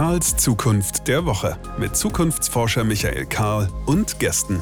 Karls Zukunft der Woche mit Zukunftsforscher Michael Karl und Gästen.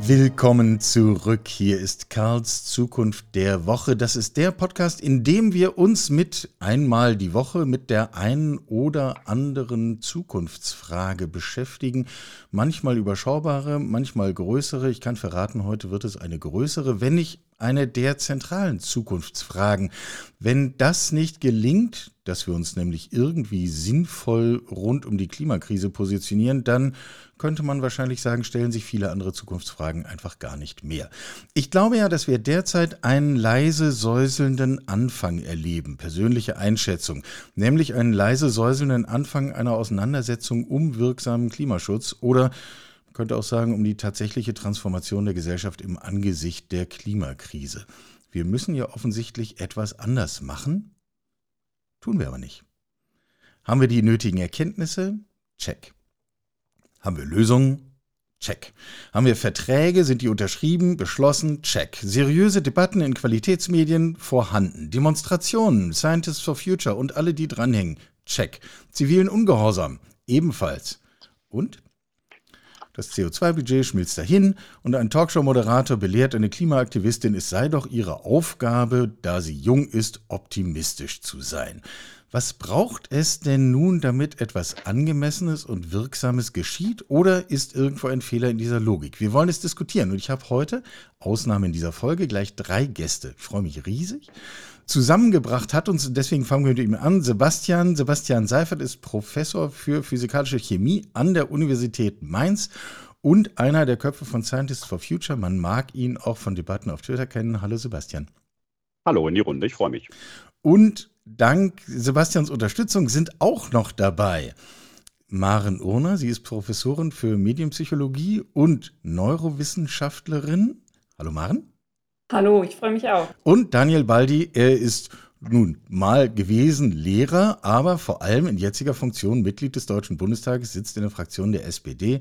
Willkommen zurück. Hier ist Karls Zukunft der Woche. Das ist der Podcast, in dem wir uns mit einmal die Woche mit der einen oder anderen Zukunftsfrage beschäftigen. Manchmal überschaubare, manchmal größere. Ich kann verraten, heute wird es eine größere, wenn nicht eine der zentralen Zukunftsfragen. Wenn das nicht gelingt, dass wir uns nämlich irgendwie sinnvoll rund um die Klimakrise positionieren, dann könnte man wahrscheinlich sagen, stellen sich viele andere Zukunftsfragen einfach gar nicht mehr. Ich glaube ja, dass wir derzeit einen leise säuselnden Anfang erleben, persönliche Einschätzung, nämlich einen leise säuselnden Anfang einer Auseinandersetzung um wirksamen Klimaschutz oder könnte auch sagen, um die tatsächliche Transformation der Gesellschaft im Angesicht der Klimakrise. Wir müssen ja offensichtlich etwas anders machen, tun wir aber nicht. Haben wir die nötigen Erkenntnisse? Check. Haben wir Lösungen? Check. Haben wir Verträge? Sind die unterschrieben? Beschlossen? Check. Seriöse Debatten in Qualitätsmedien? Vorhanden. Demonstrationen? Scientists for Future und alle, die dranhängen? Check. Zivilen Ungehorsam? Ebenfalls. Und? Das CO2-Budget schmilzt dahin und ein Talkshow-Moderator belehrt eine Klimaaktivistin, es sei doch ihre Aufgabe, da sie jung ist, optimistisch zu sein. Was braucht es denn nun, damit etwas Angemessenes und Wirksames geschieht? Oder ist irgendwo ein Fehler in dieser Logik? Wir wollen es diskutieren und ich habe heute, Ausnahme in dieser Folge, gleich drei Gäste. Ich freue mich riesig. Zusammengebracht hat uns, deswegen fangen wir mit ihm an, Sebastian. Sebastian Seifert ist Professor für physikalische Chemie an der Universität Mainz und einer der Köpfe von Scientists for Future. Man mag ihn auch von Debatten auf Twitter kennen. Hallo Sebastian. Hallo in die Runde, ich freue mich. Und dank Sebastians Unterstützung sind auch noch dabei Maren Urner. Sie ist Professorin für Medienpsychologie und Neurowissenschaftlerin. Hallo Maren. Hallo, ich freue mich auch. Und Daniel Baldi, er ist nun mal gewesen Lehrer, aber vor allem in jetziger Funktion Mitglied des Deutschen Bundestages, sitzt in der Fraktion der SPD.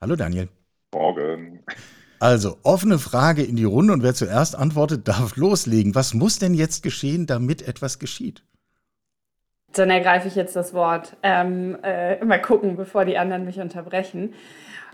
Hallo Daniel. Morgen. Also, offene Frage in die Runde und wer zuerst antwortet, darf loslegen. Was muss denn jetzt geschehen, damit etwas geschieht? Dann ergreife ich jetzt das Wort. Ähm, äh, mal gucken, bevor die anderen mich unterbrechen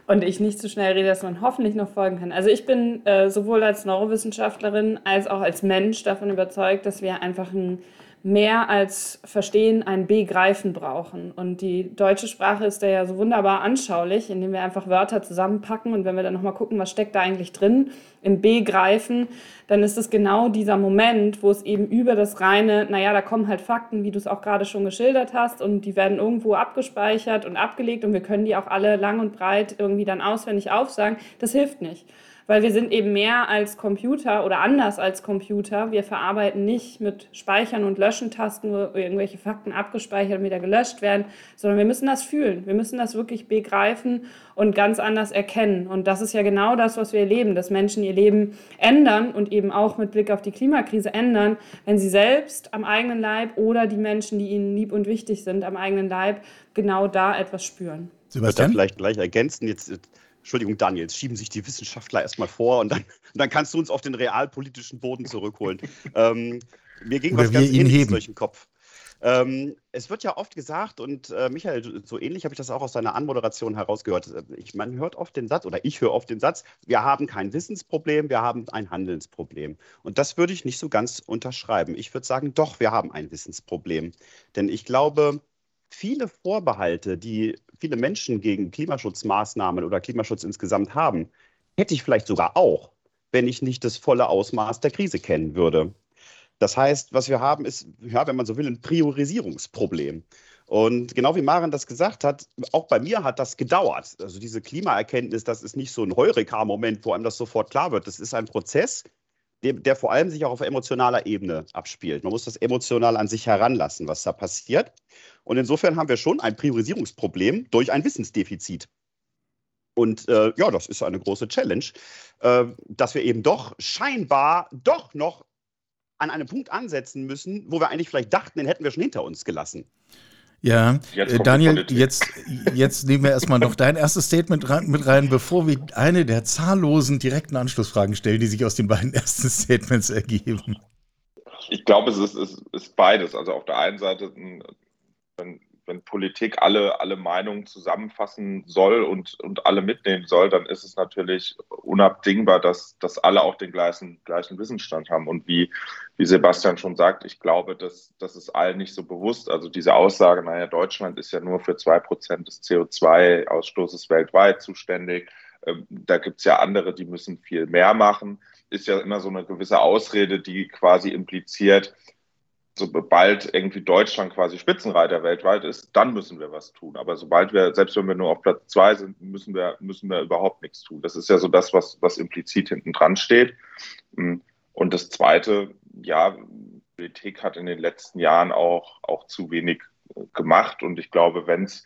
und ich nicht so schnell rede, dass man hoffentlich noch folgen kann. Also ich bin äh, sowohl als Neurowissenschaftlerin als auch als Mensch davon überzeugt, dass wir einfach ein mehr als Verstehen ein Begreifen brauchen. Und die deutsche Sprache ist da ja so wunderbar anschaulich, indem wir einfach Wörter zusammenpacken und wenn wir dann nochmal gucken, was steckt da eigentlich drin im Begreifen, dann ist es genau dieser Moment, wo es eben über das reine, naja, da kommen halt Fakten, wie du es auch gerade schon geschildert hast und die werden irgendwo abgespeichert und abgelegt und wir können die auch alle lang und breit irgendwie dann auswendig aufsagen. Das hilft nicht weil wir sind eben mehr als Computer oder anders als Computer. Wir verarbeiten nicht mit Speichern und Löschen-Tasten, wo irgendwelche Fakten abgespeichert und wieder gelöscht werden, sondern wir müssen das fühlen. Wir müssen das wirklich begreifen und ganz anders erkennen. Und das ist ja genau das, was wir erleben, dass Menschen ihr Leben ändern und eben auch mit Blick auf die Klimakrise ändern, wenn sie selbst am eigenen Leib oder die Menschen, die ihnen lieb und wichtig sind, am eigenen Leib genau da etwas spüren. Sebastian? Ich vielleicht gleich ergänzen. Jetzt Entschuldigung, Daniel, jetzt schieben sich die Wissenschaftler erstmal vor und dann, und dann kannst du uns auf den realpolitischen Boden zurückholen. ähm, mir ging Oder was ganz ähnliches durch den Kopf. Ähm, es wird ja oft gesagt, und äh, Michael, so ähnlich habe ich das auch aus seiner Anmoderation herausgehört. Äh, ich, man hört oft den Satz, oder ich höre oft den Satz, wir haben kein Wissensproblem, wir haben ein Handelsproblem. Und das würde ich nicht so ganz unterschreiben. Ich würde sagen, doch, wir haben ein Wissensproblem. Denn ich glaube, viele Vorbehalte, die viele Menschen gegen Klimaschutzmaßnahmen oder Klimaschutz insgesamt haben, hätte ich vielleicht sogar auch, wenn ich nicht das volle Ausmaß der Krise kennen würde. Das heißt, was wir haben, ist, ja, wenn man so will, ein Priorisierungsproblem. Und genau wie Maren das gesagt hat, auch bei mir hat das gedauert. Also diese Klimaerkenntnis, das ist nicht so ein Heureka-Moment, wo einem das sofort klar wird. Das ist ein Prozess, der, der, vor allem sich auch auf emotionaler Ebene abspielt. Man muss das emotional an sich heranlassen, was da passiert. Und insofern haben wir schon ein Priorisierungsproblem durch ein Wissensdefizit. Und äh, ja, das ist eine große Challenge, äh, dass wir eben doch scheinbar doch noch an einem Punkt ansetzen müssen, wo wir eigentlich vielleicht dachten, den hätten wir schon hinter uns gelassen. Ja, äh, Daniel, jetzt, jetzt nehmen wir erstmal noch dein erstes Statement rein, mit rein, bevor wir eine der zahllosen direkten Anschlussfragen stellen, die sich aus den beiden ersten Statements ergeben. ich glaube, es ist, ist, ist, beides. Also auf der einen Seite, wenn, wenn Politik alle, alle Meinungen zusammenfassen soll und, und alle mitnehmen soll, dann ist es natürlich unabdingbar, dass, dass alle auch den gleichen, gleichen Wissensstand haben. Und wie, wie Sebastian schon sagt, ich glaube, dass das ist allen nicht so bewusst. Also diese Aussage, naja, Deutschland ist ja nur für zwei Prozent des CO2-Ausstoßes weltweit zuständig. Ähm, da gibt es ja andere, die müssen viel mehr machen. Ist ja immer so eine gewisse Ausrede, die quasi impliziert, sobald irgendwie Deutschland quasi Spitzenreiter weltweit ist, dann müssen wir was tun. Aber sobald wir, selbst wenn wir nur auf Platz zwei sind, müssen wir, müssen wir überhaupt nichts tun. Das ist ja so das, was, was implizit hinten dran steht. Und das Zweite, ja, Politik hat in den letzten Jahren auch, auch zu wenig gemacht. Und ich glaube, wenn es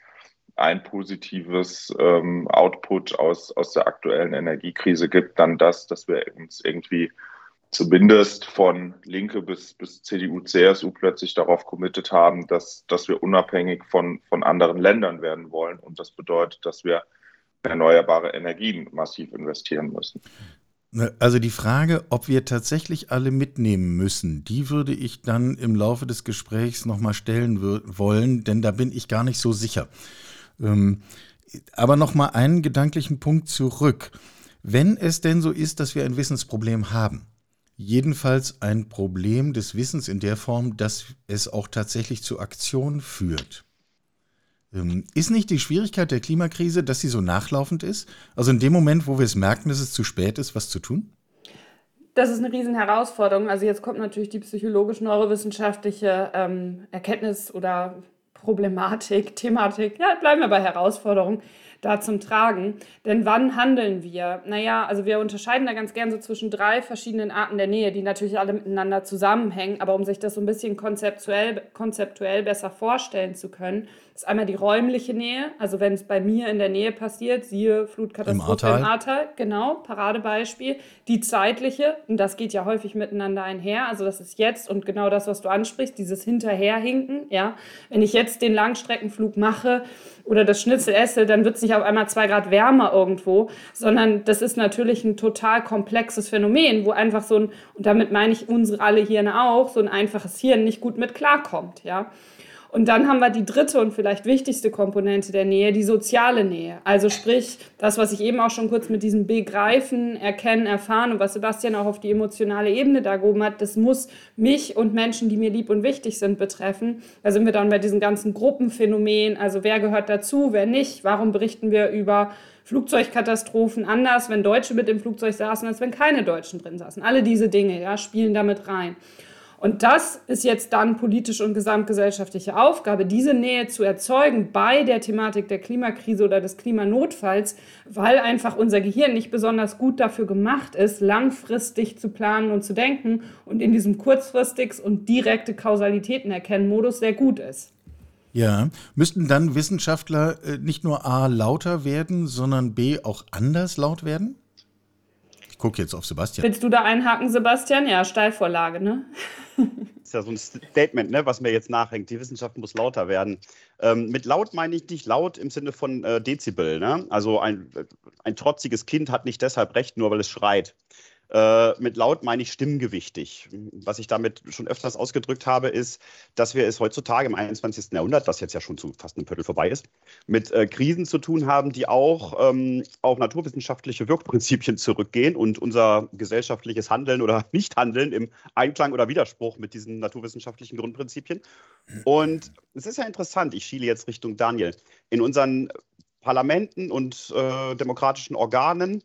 ein positives ähm, Output aus, aus der aktuellen Energiekrise gibt, dann das, dass wir uns irgendwie zumindest von Linke bis, bis CDU, CSU plötzlich darauf committet haben, dass, dass wir unabhängig von, von anderen Ländern werden wollen. Und das bedeutet, dass wir erneuerbare Energien massiv investieren müssen. Ne, also die Frage, ob wir tatsächlich alle mitnehmen müssen, die würde ich dann im Laufe des Gesprächs nochmal stellen wollen, denn da bin ich gar nicht so sicher. Ähm, aber nochmal einen gedanklichen Punkt zurück. Wenn es denn so ist, dass wir ein Wissensproblem haben, jedenfalls ein Problem des Wissens in der Form, dass es auch tatsächlich zu Aktion führt. Ähm, ist nicht die Schwierigkeit der Klimakrise, dass sie so nachlaufend ist? Also in dem Moment, wo wir es merken, dass es zu spät ist, was zu tun? Das ist eine riesen Herausforderung. Also jetzt kommt natürlich die psychologisch-neurowissenschaftliche ähm, Erkenntnis oder Problematik, Thematik, ja, bleiben wir bei Herausforderung da zum Tragen. Denn wann handeln wir? Naja, also wir unterscheiden da ganz gern so zwischen drei verschiedenen Arten der Nähe, die natürlich alle miteinander zusammenhängen. Aber um sich das so ein bisschen konzeptuell, konzeptuell besser vorstellen zu können, ist einmal die räumliche Nähe. Also wenn es bei mir in der Nähe passiert, siehe Flutkatastrophe im Ahrtal, genau, Paradebeispiel. Die zeitliche, und das geht ja häufig miteinander einher. Also das ist jetzt und genau das, was du ansprichst, dieses Hinterherhinken. Ja, wenn ich jetzt den Langstreckenflug mache, oder das Schnitzel esse, dann wird es nicht auf einmal zwei Grad wärmer irgendwo, sondern das ist natürlich ein total komplexes Phänomen, wo einfach so ein, und damit meine ich unsere alle Hirn auch, so ein einfaches Hirn nicht gut mit klarkommt, ja. Und dann haben wir die dritte und vielleicht wichtigste Komponente der Nähe, die soziale Nähe. Also sprich, das, was ich eben auch schon kurz mit diesem Begreifen, Erkennen, Erfahren und was Sebastian auch auf die emotionale Ebene da gehoben hat, das muss mich und Menschen, die mir lieb und wichtig sind, betreffen. Da sind wir dann bei diesen ganzen Gruppenphänomenen. Also wer gehört dazu, wer nicht? Warum berichten wir über Flugzeugkatastrophen anders, wenn Deutsche mit dem Flugzeug saßen, als wenn keine Deutschen drin saßen? Alle diese Dinge ja, spielen damit rein. Und das ist jetzt dann politische und gesamtgesellschaftliche Aufgabe, diese Nähe zu erzeugen bei der Thematik der Klimakrise oder des Klimanotfalls, weil einfach unser Gehirn nicht besonders gut dafür gemacht ist, langfristig zu planen und zu denken und in diesem kurzfristiges und direkte Kausalitäten erkennen Modus sehr gut ist. Ja, müssten dann Wissenschaftler äh, nicht nur A lauter werden, sondern B auch anders laut werden? Gucke jetzt auf Sebastian. Willst du da einhaken, Sebastian? Ja, Steilvorlage, ne? Das ist ja so ein Statement, ne, was mir jetzt nachhängt. Die Wissenschaft muss lauter werden. Ähm, mit laut meine ich nicht laut im Sinne von äh, Dezibel. Ne? Also ein, ein trotziges Kind hat nicht deshalb recht, nur weil es schreit. Äh, mit laut meine ich stimmgewichtig. Was ich damit schon öfters ausgedrückt habe, ist, dass wir es heutzutage im 21. Jahrhundert, das jetzt ja schon zu fast einem Viertel vorbei ist, mit äh, Krisen zu tun haben, die auch ähm, auf naturwissenschaftliche Wirkprinzipien zurückgehen und unser gesellschaftliches Handeln oder Nichthandeln im Einklang oder Widerspruch mit diesen naturwissenschaftlichen Grundprinzipien. Und es ist ja interessant, ich schiele jetzt Richtung Daniel. In unseren Parlamenten und äh, demokratischen Organen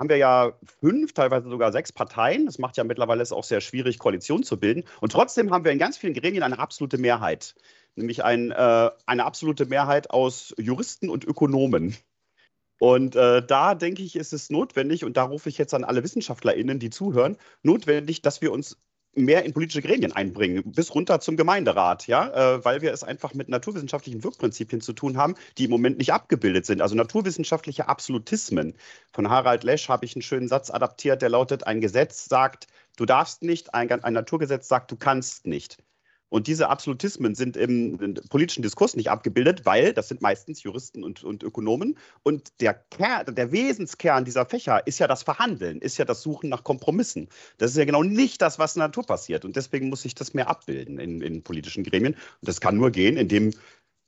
haben wir ja fünf, teilweise sogar sechs Parteien. Das macht ja mittlerweile es auch sehr schwierig, Koalitionen zu bilden. Und trotzdem haben wir in ganz vielen Gremien eine absolute Mehrheit, nämlich ein, äh, eine absolute Mehrheit aus Juristen und Ökonomen. Und äh, da denke ich, ist es notwendig, und da rufe ich jetzt an alle WissenschaftlerInnen, die zuhören, notwendig, dass wir uns mehr in politische Gremien einbringen, bis runter zum Gemeinderat, ja, äh, weil wir es einfach mit naturwissenschaftlichen Wirkprinzipien zu tun haben, die im Moment nicht abgebildet sind. Also naturwissenschaftliche Absolutismen. Von Harald Lesch habe ich einen schönen Satz adaptiert, der lautet: Ein Gesetz sagt, du darfst nicht, ein, ein Naturgesetz sagt, du kannst nicht. Und diese Absolutismen sind im, politischen Diskurs nicht abgebildet, weil das sind meistens Juristen und, und Ökonomen. Und der, Kern, der Wesenskern dieser Fächer ist ja das Verhandeln, ist ja das Suchen nach Kompromissen. Das ist ja genau nicht das, was in der Natur passiert. Und deswegen muss sich das mehr abbilden in, in politischen Gremien. Und das kann nur gehen, indem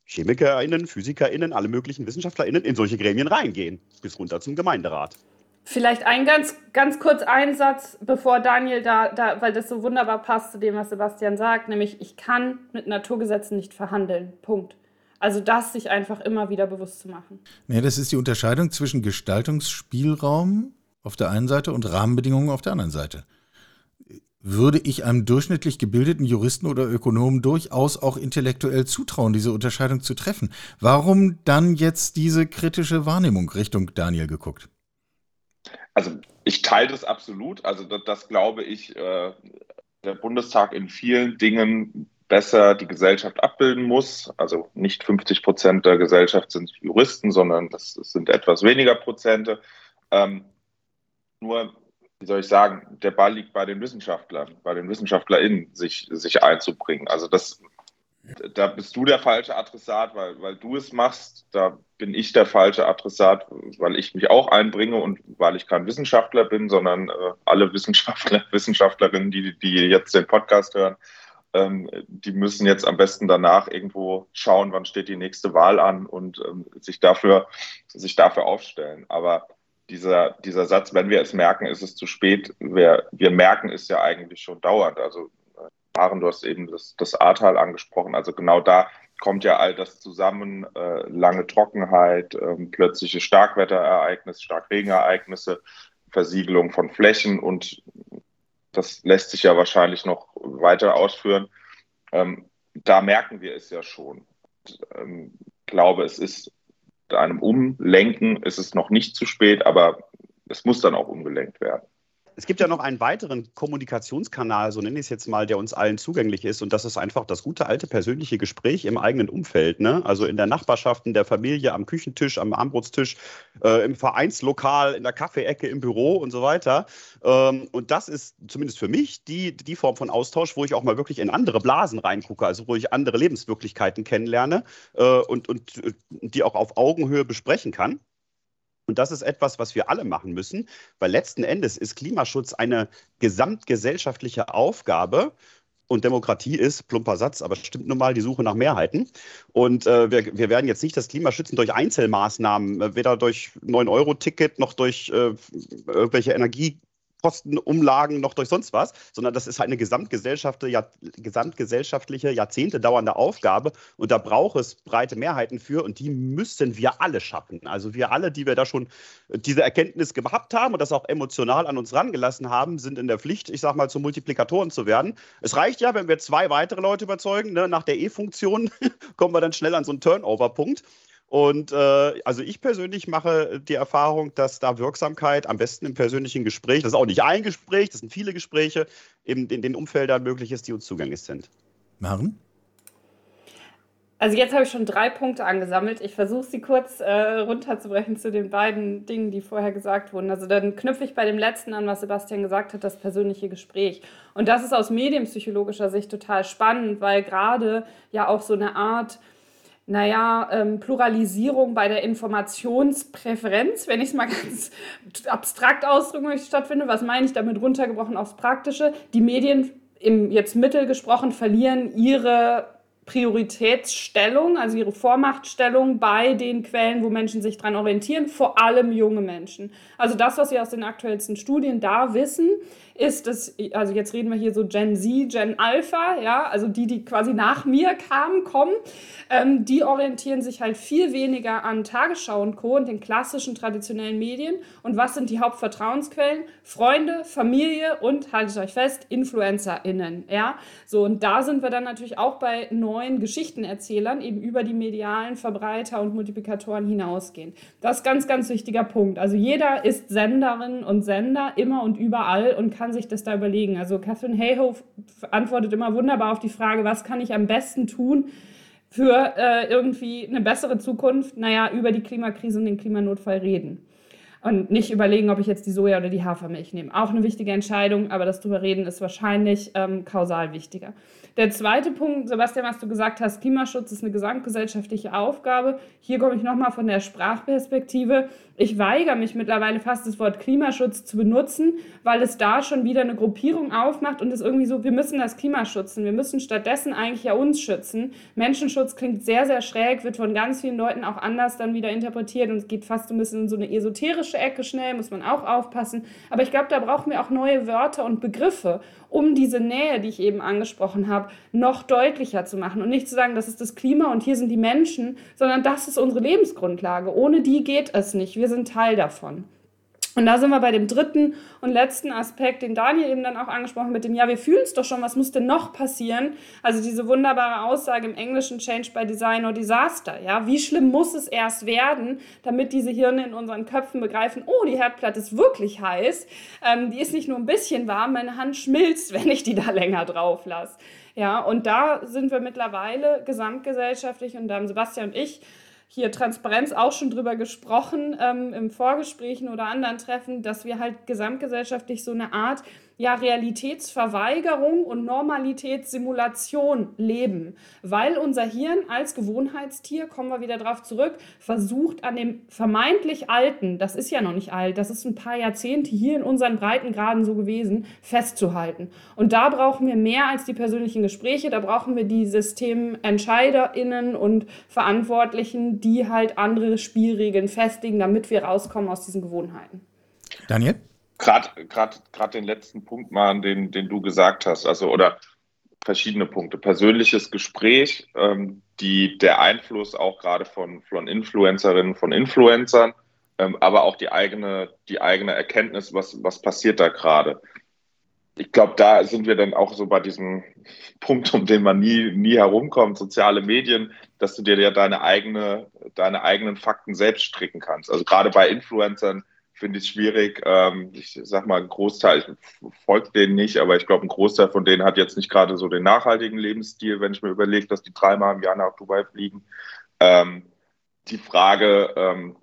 ChemikerInnen, PhysikerInnen, alle möglichen WissenschaftlerInnen in solche Gremien reingehen, bis runter zum Gemeinderat. Vielleicht ein ganz, ganz kurz Einsatz, bevor Daniel da, da, weil das so wunderbar passt zu dem, was Sebastian sagt, nämlich ich kann mit Naturgesetzen nicht verhandeln. Punkt. Also das sich einfach immer wieder bewusst zu machen. Ja, das ist die Unterscheidung zwischen Gestaltungsspielraum auf der einen Seite und Rahmenbedingungen auf der anderen Seite. Würde ich einem durchschnittlich gebildeten Juristen oder Ökonomen durchaus auch intellektuell zutrauen, diese Unterscheidung zu treffen? Warum dann jetzt diese kritische Wahrnehmung Richtung Daniel geguckt? Also ich teile das absolut. Also das, das glaube ich, äh, der Bundestag in vielen Dingen besser die Gesellschaft abbilden muss. Also nicht 50 Prozent der Gesellschaft sind Juristen, sondern das, das sind etwas weniger Prozente. Ähm, nur, wie soll ich sagen, der Ball liegt bei den Wissenschaftlern, bei den WissenschaftlerInnen, sich, sich einzubringen. Also das da bist du der falsche Adressat, weil, weil du es machst. Da bin ich der falsche Adressat, weil ich mich auch einbringe und weil ich kein Wissenschaftler bin, sondern äh, alle Wissenschaftler, Wissenschaftlerinnen, die, die jetzt den Podcast hören, ähm, die müssen jetzt am besten danach irgendwo schauen, wann steht die nächste Wahl an und ähm, sich, dafür, sich dafür aufstellen. Aber dieser, dieser Satz, wenn wir es merken, ist es zu spät. Wir, wir merken es ja eigentlich schon dauernd. Also Maren, du hast eben das, das Ahrtal angesprochen. Also genau da kommt ja all das zusammen. Äh, lange Trockenheit, äh, plötzliche Starkwetterereignisse, Starkregenereignisse, Versiegelung von Flächen und das lässt sich ja wahrscheinlich noch weiter ausführen. Ähm, da merken wir es ja schon. Ich ähm, glaube, es ist einem Umlenken ist es noch nicht zu spät, aber es muss dann auch umgelenkt werden. Es gibt ja noch einen weiteren Kommunikationskanal, so nenne ich es jetzt mal, der uns allen zugänglich ist. Und das ist einfach das gute alte persönliche Gespräch im eigenen Umfeld. Ne? Also in der Nachbarschaft, in der Familie, am Küchentisch, am Armbrotstisch, äh, im Vereinslokal, in der Kaffeeecke, im Büro und so weiter. Ähm, und das ist zumindest für mich die, die Form von Austausch, wo ich auch mal wirklich in andere Blasen reingucke, also wo ich andere Lebenswirklichkeiten kennenlerne äh, und, und äh, die auch auf Augenhöhe besprechen kann. Und das ist etwas, was wir alle machen müssen, weil letzten Endes ist Klimaschutz eine gesamtgesellschaftliche Aufgabe. Und Demokratie ist, plumper Satz, aber stimmt nun mal, die Suche nach Mehrheiten. Und äh, wir, wir, werden jetzt nicht das Klima schützen durch Einzelmaßnahmen, äh, weder durch 9-Euro-Ticket noch durch äh, irgendwelche Energie. Kostenumlagen noch durch sonst was, sondern das ist halt eine gesamtgesellschaftliche, gesamtgesellschaftliche, Jahrzehnte dauernde Aufgabe und da braucht es breite Mehrheiten für und die müssen wir alle schaffen. Also wir alle, die wir da schon diese Erkenntnis gehabt haben und das auch emotional an uns rangelassen haben, sind in der Pflicht, ich sag mal, zu Multiplikatoren zu werden. Es reicht ja, wenn wir zwei weitere Leute überzeugen, ne? nach der E-Funktion kommen wir dann schnell an so einen Turnover-Punkt. Und äh, also ich persönlich mache die Erfahrung, dass da Wirksamkeit am besten im persönlichen Gespräch, das ist auch nicht ein Gespräch, das sind viele Gespräche, in, in den Umfeldern möglich ist, die uns zugänglich sind. Maren? Also jetzt habe ich schon drei Punkte angesammelt. Ich versuche sie kurz äh, runterzubrechen zu den beiden Dingen, die vorher gesagt wurden. Also dann knüpfe ich bei dem letzten an, was Sebastian gesagt hat, das persönliche Gespräch. Und das ist aus medienpsychologischer Sicht total spannend, weil gerade ja auch so eine Art naja, ähm, Pluralisierung bei der Informationspräferenz, wenn ich es mal ganz abstrakt ausdrücken möchte, stattfindet. Was meine ich damit runtergebrochen aufs Praktische? Die Medien, im jetzt Mittel gesprochen, verlieren ihre Prioritätsstellung, also ihre Vormachtstellung bei den Quellen, wo Menschen sich dran orientieren, vor allem junge Menschen. Also das, was wir aus den aktuellsten Studien da wissen, ist, dass, also jetzt reden wir hier so Gen Z, Gen Alpha, ja, also die, die quasi nach mir kamen, kommen, ähm, die orientieren sich halt viel weniger an Tagesschau und Co. und den klassischen traditionellen Medien. Und was sind die Hauptvertrauensquellen? Freunde, Familie und, haltet euch fest, InfluencerInnen, ja. So, und da sind wir dann natürlich auch bei neuen Geschichtenerzählern, eben über die medialen Verbreiter und Multiplikatoren hinausgehen. Das ist ganz, ganz wichtiger Punkt. Also jeder ist Senderin und Sender immer und überall und kann sich das da überlegen. Also Catherine Hayhoe antwortet immer wunderbar auf die Frage, was kann ich am besten tun für äh, irgendwie eine bessere Zukunft? Naja, über die Klimakrise und den Klimanotfall reden. Und nicht überlegen, ob ich jetzt die Soja oder die Hafermilch nehme. Auch eine wichtige Entscheidung, aber das drüber reden ist wahrscheinlich ähm, kausal wichtiger. Der zweite Punkt, Sebastian, was du gesagt hast, Klimaschutz ist eine gesamtgesellschaftliche Aufgabe. Hier komme ich nochmal von der Sprachperspektive. Ich weigere mich mittlerweile fast, das Wort Klimaschutz zu benutzen, weil es da schon wieder eine Gruppierung aufmacht und es irgendwie so, wir müssen das Klima schützen. Wir müssen stattdessen eigentlich ja uns schützen. Menschenschutz klingt sehr, sehr schräg, wird von ganz vielen Leuten auch anders dann wieder interpretiert und es geht fast ein bisschen in so eine esoterische Ecke schnell, muss man auch aufpassen. Aber ich glaube, da brauchen wir auch neue Wörter und Begriffe, um diese Nähe, die ich eben angesprochen habe, noch deutlicher zu machen und nicht zu sagen, das ist das Klima und hier sind die Menschen, sondern das ist unsere Lebensgrundlage. Ohne die geht es nicht. Wir sind Teil davon. Und da sind wir bei dem dritten und letzten Aspekt, den Daniel eben dann auch angesprochen mit dem, ja, wir fühlen es doch schon, was muss denn noch passieren? Also diese wunderbare Aussage im Englischen, Change by Design or Disaster. Ja, wie schlimm muss es erst werden, damit diese Hirne in unseren Köpfen begreifen, oh, die Herdplatte ist wirklich heiß, ähm, die ist nicht nur ein bisschen warm, meine Hand schmilzt, wenn ich die da länger drauf lasse. Ja, und da sind wir mittlerweile gesamtgesellschaftlich und da haben Sebastian und ich hier Transparenz auch schon drüber gesprochen ähm, im Vorgesprächen oder anderen Treffen, dass wir halt gesamtgesellschaftlich so eine Art ja Realitätsverweigerung und Normalitätssimulation leben, weil unser Hirn als Gewohnheitstier, kommen wir wieder drauf zurück, versucht an dem vermeintlich Alten, das ist ja noch nicht alt, das ist ein paar Jahrzehnte hier in unseren Breitengraden so gewesen, festzuhalten. Und da brauchen wir mehr als die persönlichen Gespräche, da brauchen wir die SystementscheiderInnen und Verantwortlichen, die halt andere Spielregeln festigen, damit wir rauskommen aus diesen Gewohnheiten. Daniel? Gerade den letzten Punkt mal, den, den du gesagt hast, also oder verschiedene Punkte. Persönliches Gespräch, ähm, die, der Einfluss auch gerade von, von Influencerinnen, von Influencern, ähm, aber auch die eigene, die eigene Erkenntnis, was, was passiert da gerade. Ich glaube, da sind wir dann auch so bei diesem Punkt, um den man nie, nie herumkommt, soziale Medien, dass du dir ja deine, eigene, deine eigenen Fakten selbst stricken kannst. Also gerade bei Influencern, finde ich schwierig. Ähm, ich sag mal, ein Großteil, ich folge denen nicht, aber ich glaube, ein Großteil von denen hat jetzt nicht gerade so den nachhaltigen Lebensstil, wenn ich mir überlege, dass die dreimal im Jahr nach Dubai fliegen. Ähm, die Frage, ähm,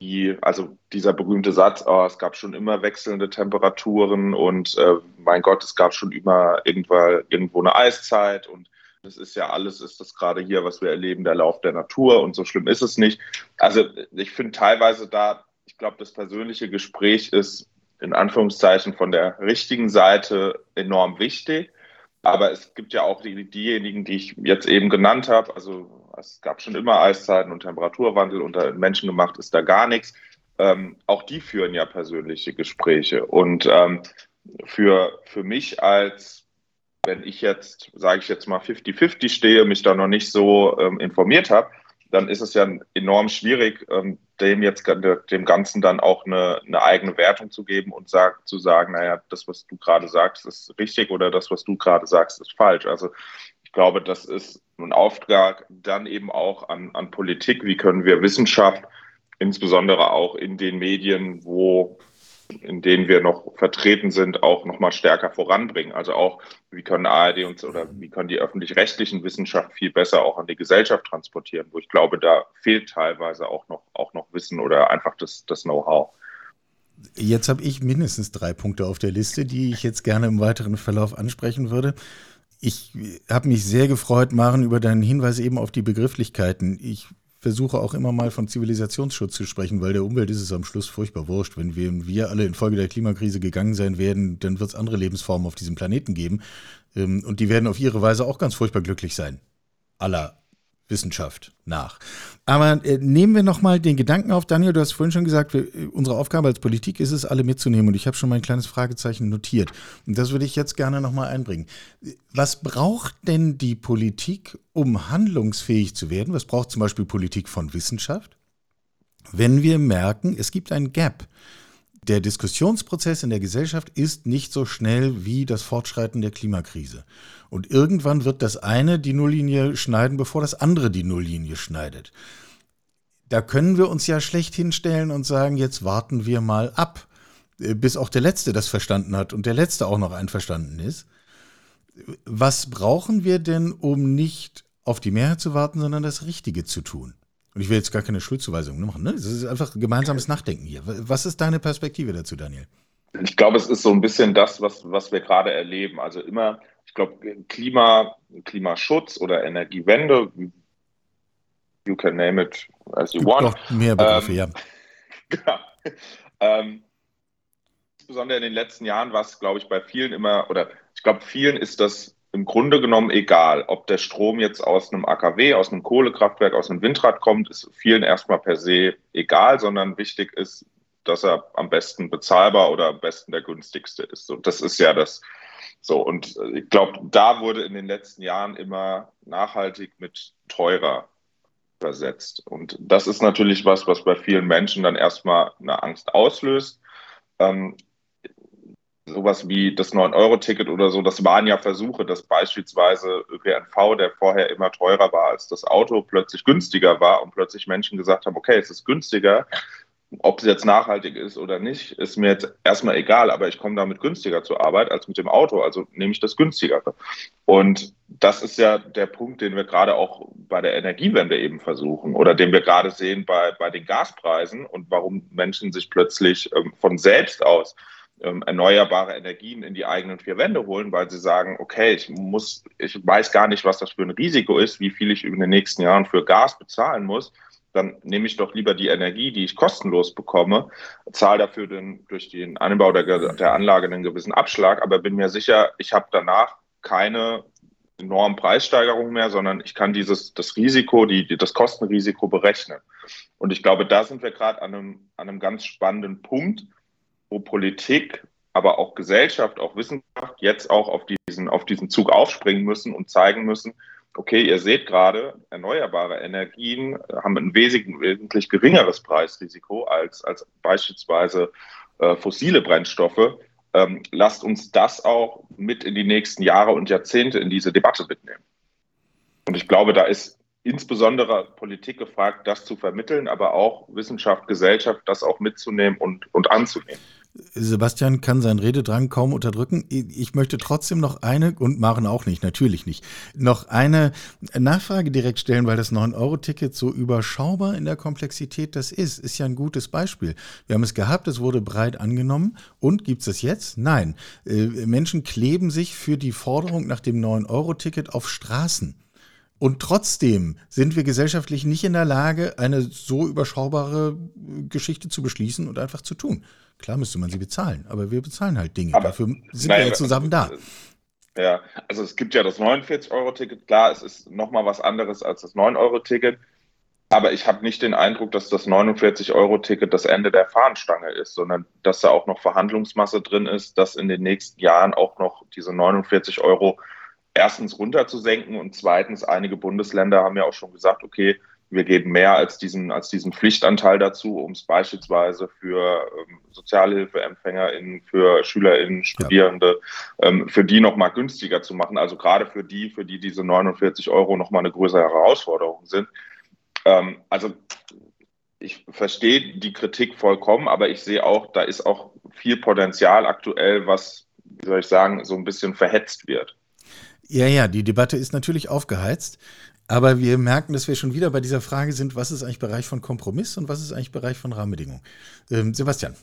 die, also dieser berühmte Satz, oh, es gab schon immer wechselnde Temperaturen und äh, mein Gott, es gab schon immer irgendwo, irgendwo eine Eiszeit und das ist ja alles, ist das gerade hier, was wir erleben, der Lauf der Natur und so schlimm ist es nicht. Also ich finde teilweise da ich glaube, das persönliche Gespräch ist in Anführungszeichen von der richtigen Seite enorm wichtig. Aber es gibt ja auch die, diejenigen, die ich jetzt eben genannt habe. Also es gab schon immer Eiszeiten und Temperaturwandel. Unter Menschen gemacht ist da gar nichts. Ähm, auch die führen ja persönliche Gespräche. Und ähm, für, für mich als, wenn ich jetzt, sage ich jetzt mal, 50-50 stehe, mich da noch nicht so ähm, informiert habe, dann ist es ja enorm schwierig, ähm, dem jetzt dem Ganzen dann auch eine, eine eigene Wertung zu geben und sag, zu sagen, naja, das, was du gerade sagst, ist richtig oder das, was du gerade sagst, ist falsch. Also ich glaube, das ist ein Auftrag dann eben auch an, an Politik, wie können wir Wissenschaft, insbesondere auch in den Medien, wo in denen wir noch vertreten sind, auch noch mal stärker voranbringen. Also auch, wie können ARD und oder wie können die öffentlich-rechtlichen Wissenschaft viel besser auch an die Gesellschaft transportieren, wo ich glaube, da fehlt teilweise auch noch, auch noch Wissen oder einfach das, das Know-how. Jetzt habe ich mindestens drei Punkte auf der Liste, die ich jetzt gerne im weiteren Verlauf ansprechen würde. Ich habe mich sehr gefreut, Maren, über deinen Hinweis eben auf die Begrifflichkeiten. Ich versuche auch immer mal von Zivilisationsschutz zu sprechen, weil der Umwelt ist es am Schluss furchtbar wurscht. Wenn wir, wir alle infolge der Klimakrise gegangen sein werden, dann wird es andere Lebensformen auf diesem Planeten geben. Ähm, und die werden auf ihre Weise auch ganz furchtbar glücklich sein. Aller Wissenschaft nach. Aber äh, nehmen wir nochmal den Gedanken auf, Daniel, du hast vorhin schon gesagt, wir, äh, unsere Aufgabe als Politik ist es, alle mitzunehmen. Und ich habe schon mein kleines Fragezeichen notiert. Und das würde ich jetzt gerne nochmal einbringen. Was braucht denn die Politik, um handlungsfähig zu werden? Was braucht zum Beispiel Politik von Wissenschaft? Wenn wir merken, es gibt ein Gap der Diskussionsprozess in der Gesellschaft ist nicht so schnell wie das Fortschreiten der Klimakrise. Und irgendwann wird das eine die Nulllinie schneiden, bevor das andere die Nulllinie schneidet. Da können wir uns ja schlecht hinstellen und sagen, jetzt warten wir mal ab, äh, bis auch der Letzte das verstanden hat und der Letzte auch noch einverstanden ist. Was brauchen wir denn, um nicht auf die Mehrheit zu warten, sondern das Richtige zu tun? Und ich will jetzt gar keine Schuldzuweisung machen. Ne? Das ist einfach gemeinsames Nachdenken hier. Was ist deine Perspektive dazu, Daniel? Ich glaube, es ist so ein bisschen das, was, was wir gerade erleben. Also immer, ich glaube, Klima, Klimaschutz oder Energiewende, you can name it as you want. Noch mehr Begriffe, ähm, ja. Genau. Ähm, insbesondere in den letzten Jahren war es, glaube ich, bei vielen immer, oder ich glaube, vielen ist das im Grunde genommen egal, ob der Strom jetzt aus einem AKW, aus einem Kohlekraftwerk, aus einem Windrad kommt, ist vielen erstmal per se egal, sondern wichtig ist, dass er am besten bezahlbar oder am besten der günstigste ist. Und das ist ja das so. Und ich glaube, da wurde in den letzten Jahren immer nachhaltig mit teurer versetzt. Und das ist natürlich was, was bei vielen Menschen dann erstmal eine Angst auslöst. Ähm, sowas wie das 9-Euro-Ticket oder so, das waren ja Versuche, dass beispielsweise ÖPNV, der vorher immer teurer war als das Auto, plötzlich günstiger war und plötzlich Menschen gesagt haben, okay, es ist günstiger, ob es jetzt nachhaltig ist oder nicht, ist mir jetzt erstmal egal, aber ich komme damit günstiger zur Arbeit als mit dem Auto, also nehme ich das günstigere. Und das ist ja der Punkt, den wir gerade auch bei der Energiewende eben versuchen oder den wir gerade sehen bei, bei den Gaspreisen und warum Menschen sich plötzlich ähm, von selbst aus ähm, erneuerbare Energien in die eigenen vier Wände holen, weil sie sagen, okay, ich muss, ich weiß gar nicht, was das für ein Risiko ist, wie viel ich in den nächsten Jahren für Gas bezahlen muss dann nehme ich doch lieber die Energie, die ich kostenlos bekomme, zahle dafür den, durch den Anbau der, der Anlage einen gewissen Abschlag, aber bin mir sicher, ich habe danach keine enormen Preissteigerungen mehr, sondern ich kann dieses das Risiko, die, das Kostenrisiko berechnen. Und ich glaube, da sind wir gerade an einem, an einem ganz spannenden Punkt, wo Politik, aber auch Gesellschaft, auch Wissenschaft jetzt auch auf diesen, auf diesen Zug aufspringen müssen und zeigen müssen, okay, ihr seht gerade, erneuerbare Energien haben ein wesentlich geringeres Preisrisiko als, als beispielsweise äh, fossile Brennstoffe. Ähm, lasst uns das auch mit in die nächsten Jahre und Jahrzehnte in diese Debatte mitnehmen. Und ich glaube, da ist insbesondere Politik gefragt, das zu vermitteln, aber auch Wissenschaft, Gesellschaft, das auch mitzunehmen und, und anzunehmen. Sebastian kann seinen Rededrang kaum unterdrücken. Ich möchte trotzdem noch eine, und Maren auch nicht, natürlich nicht, noch eine Nachfrage direkt stellen, weil das 9-Euro-Ticket so überschaubar in der Komplexität das ist. Ist ja ein gutes Beispiel. Wir haben es gehabt, es wurde breit angenommen. Und gibt es es jetzt? Nein. Äh, Menschen kleben sich für die Forderung nach dem 9-Euro-Ticket auf Straßen. Und trotzdem sind wir gesellschaftlich nicht in der Lage, eine so überschaubare Geschichte zu beschließen und einfach zu tun. Klar müsste man sie bezahlen, aber wir bezahlen halt Dinge. Aber, Dafür sind nein, wir ja zusammen da. Ja, also es gibt ja das 49-Euro-Ticket. Klar, es ist nochmal was anderes als das 9-Euro-Ticket. Aber ich habe nicht den Eindruck, dass das 49-Euro-Ticket das Ende der Fahnenstange ist, sondern dass da auch noch Verhandlungsmasse drin ist, dass in den nächsten Jahren auch noch diese 49 Euro erstens runterzusenken und zweitens einige Bundesländer haben ja auch schon gesagt, okay, wir geben mehr als diesen, als diesen Pflichtanteil dazu, um es beispielsweise für ähm, SozialhilfeempfängerInnen, für SchülerInnen, Studierende, ja. ähm, für die nochmal günstiger zu machen. Also gerade für die, für die diese 49 Euro nochmal eine größere Herausforderung sind. Ähm, also ich verstehe die Kritik vollkommen, aber ich sehe auch, da ist auch viel Potenzial aktuell, was, wie soll ich sagen, so ein bisschen verhetzt wird. Ja, ja, die Debatte ist natürlich aufgeheizt. Aber wir merken, dass wir schon wieder bei dieser Frage sind, was ist eigentlich Bereich von Kompromiss und was ist eigentlich Bereich von Rahmenbedingungen? Ähm, Sebastian.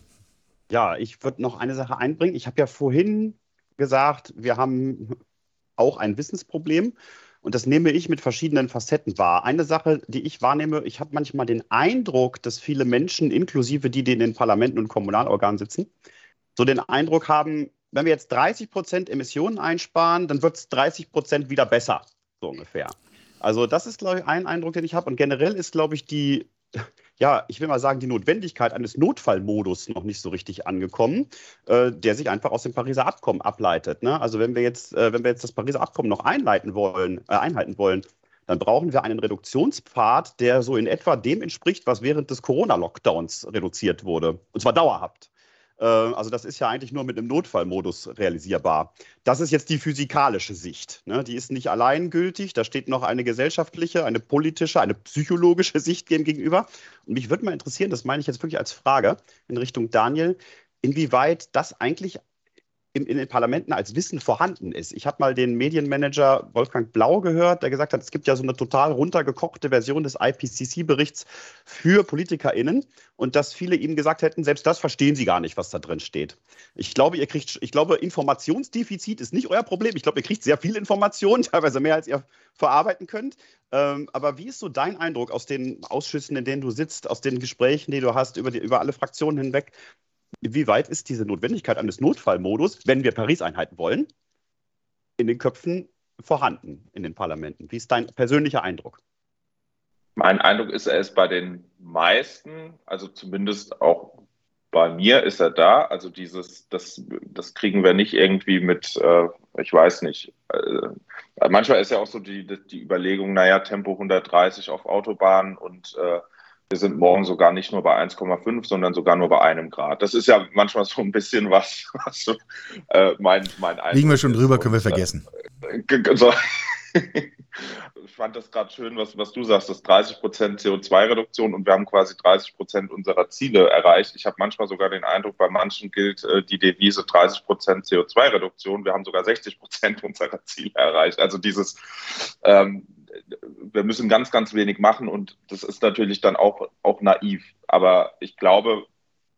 Ja, ich würde noch eine Sache einbringen. Ich habe ja vorhin gesagt, wir haben auch ein Wissensproblem. Und das nehme ich mit verschiedenen Facetten wahr. Eine Sache, die ich wahrnehme, ich habe manchmal den Eindruck, dass viele Menschen, inklusive die, die in den Parlamenten und Kommunalorganen sitzen, so den Eindruck haben, wenn wir jetzt 30 Prozent Emissionen einsparen, dann wird es 30 Prozent wieder besser, so ungefähr. Also das ist, glaube ich, ein Eindruck, den ich habe. Und generell ist, glaube ich, die, ja, ich will mal sagen, die Notwendigkeit eines Notfallmodus noch nicht so richtig angekommen, äh, der sich einfach aus dem Pariser Abkommen ableitet. Ne? Also wenn wir jetzt, äh, wenn wir jetzt das Pariser Abkommen noch einleiten wollen, äh, einhalten wollen, dann brauchen wir einen Reduktionspfad, der so in etwa dem entspricht, was während des Corona-Lockdowns reduziert wurde. Und zwar dauerhabt. Äh, also das ist ja eigentlich nur mit einem Notfallmodus realisierbar. Das ist jetzt die physikalische Sicht. Ne? Die ist nicht alleingültig. Da steht noch eine gesellschaftliche, eine politische, eine psychologische Sicht dem gegenüber. Und mich würde mal interessieren, das meine ich jetzt wirklich als Frage in Richtung Daniel, inwieweit das eigentlich in, in den Parlamenten als Wissen vorhanden ist. Ich habe mal den Medienmanager Wolfgang Blau gehört, der gesagt hat, es gibt ja so eine total runtergekochte Version des IPCC-Berichts für PolitikerInnen und dass viele ihm gesagt hätten, selbst das verstehen sie gar nicht, was da drin steht. Ich glaube, ihr kriegt, ich glaube, Informationsdefizit ist nicht euer Problem. Ich glaube, ihr kriegt sehr viel Information, teilweise mehr als ihr verarbeiten könnt. Ähm, aber wie ist so dein Eindruck aus den Ausschüssen, in denen du sitzt, aus den Gesprächen, die du hast, über, die, über alle Fraktionen hinweg? Wie weit ist diese Notwendigkeit eines Notfallmodus, wenn wir Paris einhalten wollen, in den Köpfen vorhanden in den Parlamenten? Wie ist dein persönlicher Eindruck? Mein Eindruck ist, er ist bei den meisten, also zumindest auch bei mir ist er da. Also dieses, das, das kriegen wir nicht irgendwie mit, äh, ich weiß nicht. Äh, manchmal ist ja auch so die, die Überlegung, naja, Tempo 130 auf Autobahnen und äh, wir sind morgen sogar nicht nur bei 1,5, sondern sogar nur bei einem Grad. Das ist ja manchmal so ein bisschen was, was äh, mein, mein Eindruck Liegen wir schon drüber, können wir äh, vergessen. So. ich fand das gerade schön, was, was du sagst, das 30% CO2-Reduktion und wir haben quasi 30% unserer Ziele erreicht. Ich habe manchmal sogar den Eindruck, bei manchen gilt äh, die Devise 30% CO2-Reduktion. Wir haben sogar 60% unserer Ziele erreicht. Also dieses, ähm, wir müssen ganz, ganz wenig machen und das ist natürlich dann auch, auch naiv. Aber ich glaube,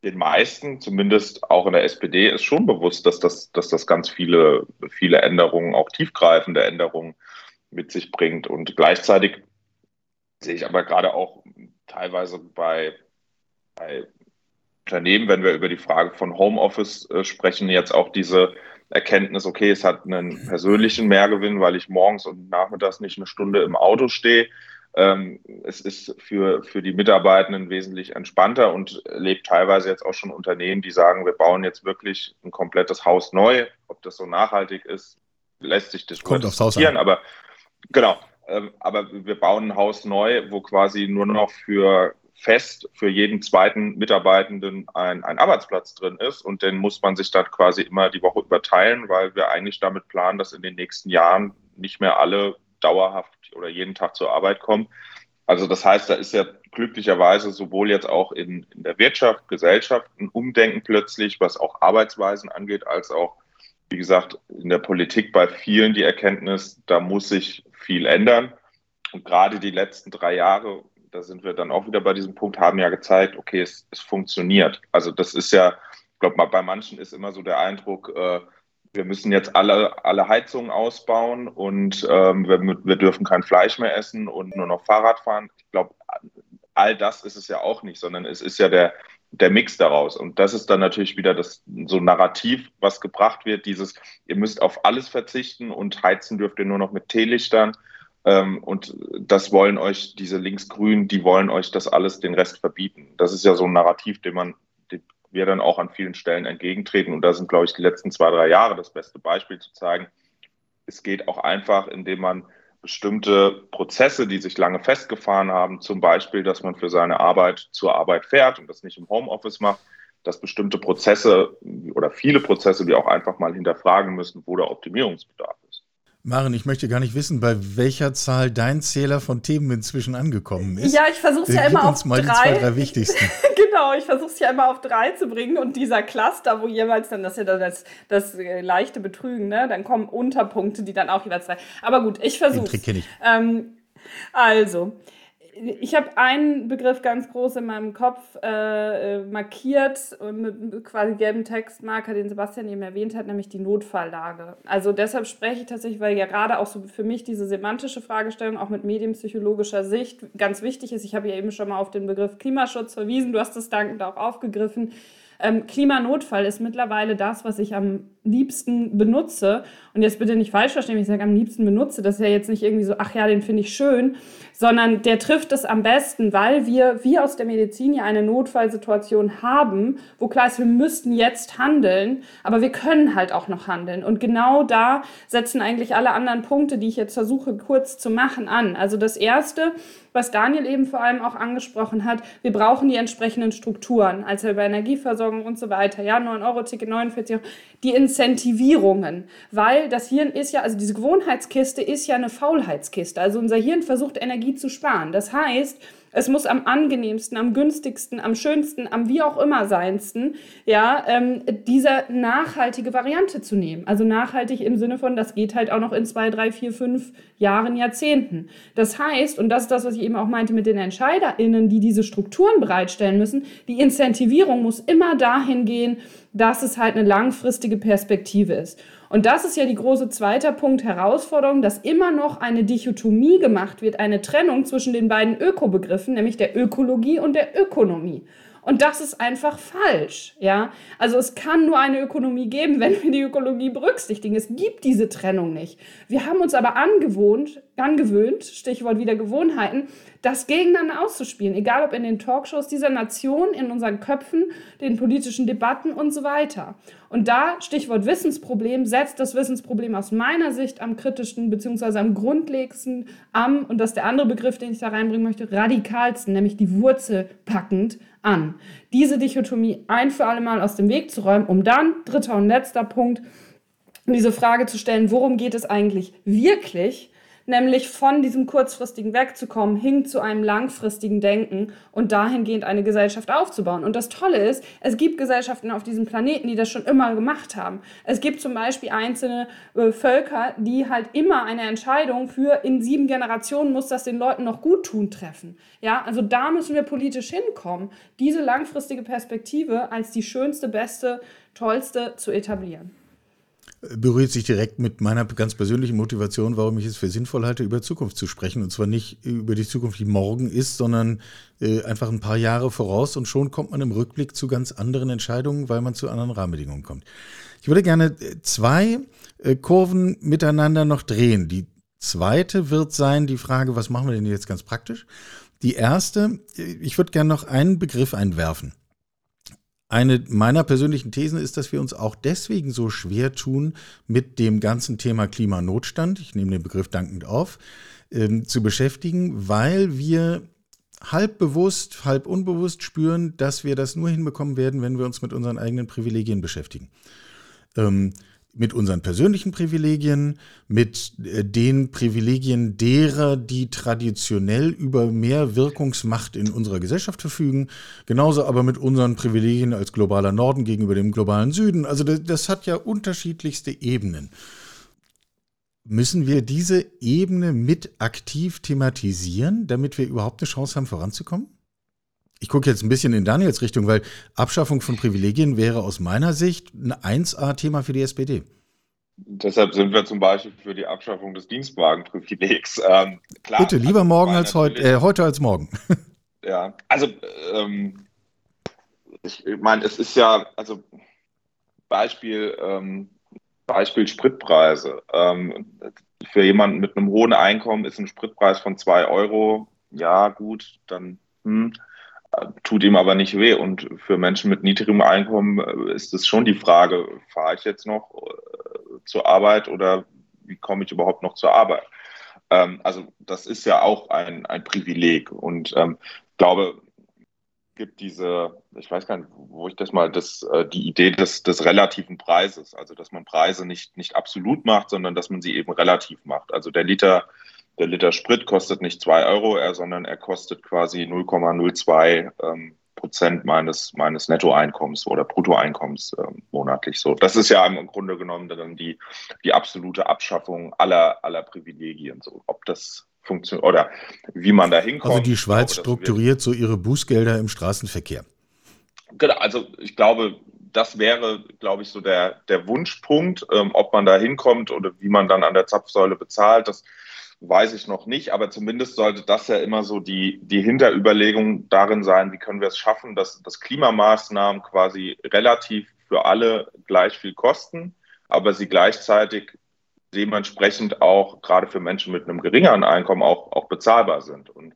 den meisten, zumindest auch in der SPD, ist schon bewusst, dass das, dass das ganz viele, viele Änderungen, auch tiefgreifende Änderungen mit sich bringt. Und gleichzeitig sehe ich aber gerade auch teilweise bei, bei Unternehmen, wenn wir über die Frage von Homeoffice äh, sprechen, jetzt auch diese Erkenntnis, okay, es hat einen persönlichen Mehrgewinn, weil ich morgens und nachmittags nicht eine Stunde im Auto stehe. Ähm, es ist für, für die Mitarbeitenden wesentlich entspannter und lebt teilweise jetzt auch schon Unternehmen, die sagen, wir bauen jetzt wirklich ein komplettes Haus neu. Ob das so nachhaltig ist, lässt sich diskutieren. Aber genau, ähm, aber wir bauen ein Haus neu, wo quasi nur noch für fest für jeden zweiten Mitarbeitenden ein, ein Arbeitsplatz drin ist und den muss man sich dann quasi immer die Woche überteilen, weil wir eigentlich damit planen, dass in den nächsten Jahren nicht mehr alle dauerhaft oder jeden Tag zur Arbeit kommen. Also das heißt, da ist ja glücklicherweise sowohl jetzt auch in, in der Wirtschaft, Gesellschaft ein Umdenken plötzlich, was auch Arbeitsweisen angeht, als auch, wie gesagt, in der Politik bei vielen die Erkenntnis, da muss sich viel ändern. Und gerade die letzten drei Jahre da sind wir dann auch wieder bei diesem Punkt, haben ja gezeigt, okay, es, es funktioniert. Also das ist ja, ich glaube, bei manchen ist immer so der Eindruck, äh, wir müssen jetzt alle, alle Heizungen ausbauen und ähm, wir, wir dürfen kein Fleisch mehr essen und nur noch Fahrrad fahren. Ich glaube, all das ist es ja auch nicht, sondern es ist ja der, der Mix daraus. Und das ist dann natürlich wieder das so Narrativ, was gebracht wird, dieses, ihr müsst auf alles verzichten und heizen dürft ihr nur noch mit Teelichtern. Ähm, und das wollen euch diese Linksgrünen, die wollen euch das alles, den Rest verbieten. Das ist ja so ein Narrativ, dem man, dem wir dann auch an vielen Stellen entgegentreten. Und da sind, glaube ich, die letzten zwei, drei Jahre das beste Beispiel zu zeigen. Es geht auch einfach, indem man bestimmte Prozesse, die sich lange festgefahren haben, zum Beispiel, dass man für seine Arbeit zur Arbeit fährt und das nicht im Homeoffice macht, dass bestimmte Prozesse oder viele Prozesse, die auch einfach mal hinterfragen müssen, wo der Optimierungsbedarf ist. Maren, ich möchte gar nicht wissen, bei welcher Zahl dein Zähler von Themen inzwischen angekommen ist. Ja, ich versuche es ja immer auf mal drei. Die zwei, drei wichtigsten. genau, ich versuche es ja immer auf drei zu bringen und dieser Cluster, wo jeweils dann, das ist ja dann das, das äh, leichte Betrügen, ne? dann kommen Unterpunkte, die dann auch jeweils drei. Aber gut, ich versuche. Den Trick kenne ich. Ähm, also, ich habe einen Begriff ganz groß in meinem Kopf äh, äh markiert mit quasi gelben Textmarker, den Sebastian eben erwähnt hat, nämlich die Notfalllage. Also deshalb spreche ich tatsächlich, weil ja gerade auch so für mich diese semantische Fragestellung auch mit medienpsychologischer Sicht ganz wichtig ist. Ich habe ja eben schon mal auf den Begriff Klimaschutz verwiesen, du hast es dankend auch aufgegriffen. Ähm, Klimanotfall ist mittlerweile das, was ich am liebsten benutze. Und jetzt bitte nicht falsch verstehen, ich sage am liebsten benutze. Das ist ja jetzt nicht irgendwie so, ach ja, den finde ich schön, sondern der trifft es am besten, weil wir, wie aus der Medizin, ja eine Notfallsituation haben, wo klar ist, wir müssten jetzt handeln, aber wir können halt auch noch handeln. Und genau da setzen eigentlich alle anderen Punkte, die ich jetzt versuche kurz zu machen, an. Also das Erste, was Daniel eben vor allem auch angesprochen hat, wir brauchen die entsprechenden Strukturen, also über Energieversorgung und so weiter. Ja, 9-Euro-Ticket, 49 Euro, die Incentivierungen, weil das Hirn ist ja, also diese Gewohnheitskiste ist ja eine Faulheitskiste. Also unser Hirn versucht Energie zu sparen. Das heißt, Es muss am angenehmsten, am günstigsten, am schönsten, am wie auch immer seinsten, ja, ähm, diese nachhaltige Variante zu nehmen. Also nachhaltig im Sinne von, das geht halt auch noch in zwei, drei, vier, fünf Jahren, Jahrzehnten. Das heißt, und das ist das, was ich eben auch meinte mit den EntscheiderInnen, die diese Strukturen bereitstellen müssen, die Incentivierung muss immer dahin gehen, dass es halt eine langfristige Perspektive ist. Und das ist ja die große zweite Punkt Herausforderung, dass immer noch eine Dichotomie gemacht wird, eine Trennung zwischen den beiden Ökobegriffen, nämlich der Ökologie und der Ökonomie. Und das ist einfach falsch, ja. Also es kann nur eine Ökonomie geben, wenn wir die Ökologie berücksichtigen. Es gibt diese Trennung nicht. Wir haben uns aber angewohnt, angewöhnt, Stichwort wieder Gewohnheiten, das gegeneinander auszuspielen, egal ob in den Talkshows dieser Nation, in unseren Köpfen, den politischen Debatten und so weiter. Und da, Stichwort Wissensproblem, setzt das Wissensproblem aus meiner Sicht am kritischsten bzw. am grundlegendsten am, und das ist der andere Begriff, den ich da reinbringen möchte, radikalsten, nämlich die Wurzel packend an. Diese Dichotomie ein für alle Mal aus dem Weg zu räumen, um dann, dritter und letzter Punkt, diese Frage zu stellen, worum geht es eigentlich wirklich? Nämlich von diesem kurzfristigen wegzukommen, hin zu einem langfristigen Denken und dahingehend eine Gesellschaft aufzubauen. Und das Tolle ist, es gibt Gesellschaften auf diesem Planeten, die das schon immer gemacht haben. Es gibt zum Beispiel einzelne äh, Völker, die halt immer eine Entscheidung für in sieben Generationen muss das den Leuten noch gut tun treffen. Ja, also da müssen wir politisch hinkommen, diese langfristige Perspektive als die schönste, beste, tollste zu etablieren berührt sich direkt mit meiner ganz persönlichen Motivation, warum ich es für sinnvoll halte, über Zukunft zu sprechen. Und zwar nicht über die Zukunft, die morgen ist, sondern äh, einfach ein paar Jahre voraus und schon kommt man im Rückblick zu ganz anderen Entscheidungen, weil man zu anderen Rahmenbedingungen kommt. Ich würde gerne äh, zwei äh, Kurven miteinander noch drehen. Die zweite wird sein die Frage, was machen wir denn jetzt ganz praktisch? Die erste, äh, ich würde gerne noch einen Begriff einwerfen. Eine meiner persönlichen Thesen ist, dass wir uns auch deswegen so schwer tun mit dem ganzen Thema Klimanotstand, ich nehme den Begriff dankend auf, äh, zu beschäftigen, weil wir halb bewusst, halb unbewusst spüren, dass wir das nur hinbekommen werden, wenn wir uns mit unseren eigenen Privilegien beschäftigen. Ähm, mit unseren persönlichen Privilegien, mit äh, den Privilegien derer, die traditionell über mehr Wirkungsmacht in unserer Gesellschaft verfügen, genauso aber mit unseren Privilegien als globaler Norden gegenüber dem globalen Süden. Also das, das hat ja unterschiedlichste Ebenen. Müssen wir diese Ebene mit aktiv thematisieren, damit wir überhaupt eine Chance haben, voranzukommen? Ich gucke jetzt ein bisschen in Daniels Richtung, weil Abschaffung von Privilegien wäre aus meiner Sicht ein 1A-Thema für die SPD. Deshalb sind wir zum Beispiel für die Abschaffung des Dienstwagenprivilegs. Ähm, klar, Bitte, lieber also morgen als heute, äh, heute als morgen. Ja, also ähm, ich meine, es ist ja, also Beispiel, ähm, Beispiel Spritpreise. Ähm, für jemanden mit einem hohen Einkommen ist ein Spritpreis von 2 Euro, ja gut, dann hm, tut ihm aber nicht weh. Und für Menschen mit niedrigem Einkommen äh, ist es schon die Frage, fahre ich jetzt noch äh, zur Arbeit oder wie komme ich überhaupt noch zur Arbeit? Ähm, also das ist ja auch ein, ein Privileg. Und ähm, ich glaube, gibt diese, ich weiß gar nicht, wo ich das mal, das, äh, die Idee des, des relativen Preises, also dass man Preise nicht, nicht absolut macht, sondern dass man sie eben relativ macht. Also der Liter der Liter Sprit kostet nicht 2 Euro, sondern er kostet quasi 0,02 ähm, Prozent meines, meines Nettoeinkommens oder Bruttoeinkommens äh, monatlich. So, das ist ja im Grunde genommen dann die, die absolute Abschaffung aller, aller Privilegien. So, ob das funktioniert oder wie man da hinkommt. Also die Schweiz glaube, strukturiert so ihre Bußgelder im Straßenverkehr. Genau, also ich glaube, das wäre, glaube ich, so der, der Wunschpunkt, ähm, ob man da hinkommt oder wie man dann an der Zapfsäule bezahlt. Das weiß ich noch nicht, aber zumindest sollte das ja immer so die, die Hinterüberlegung darin sein, wie können wir es schaffen, dass, dass Klimamaßnahmen quasi relativ für alle gleich viel kosten, aber sie gleichzeitig dementsprechend auch gerade für Menschen mit einem geringeren Einkommen auch, auch bezahlbar sind. Und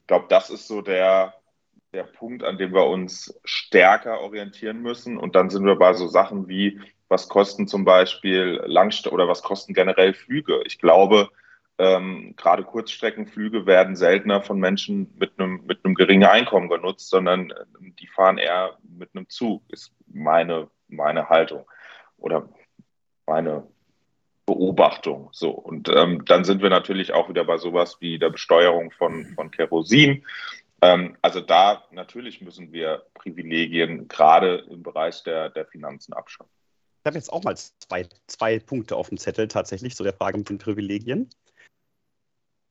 ich glaube, das ist so der, der Punkt, an dem wir uns stärker orientieren müssen. Und dann sind wir bei so Sachen wie, was kosten zum Beispiel Langst oder was kosten generell Flüge? Ich glaube, ähm, gerade Kurzstreckenflüge werden seltener von Menschen mit einem, mit einem geringen Einkommen genutzt, sondern äh, die fahren eher mit einem Zug, ist meine, meine Haltung oder meine Beobachtung. So, und ähm, dann sind wir natürlich auch wieder bei sowas wie der Besteuerung von, von Kerosin. Ähm, also da natürlich müssen wir Privilegien gerade im Bereich der, der Finanzen abschaffen. Ich habe jetzt auch mal zwei, zwei Punkte auf dem Zettel tatsächlich zu der Frage mit den Privilegien.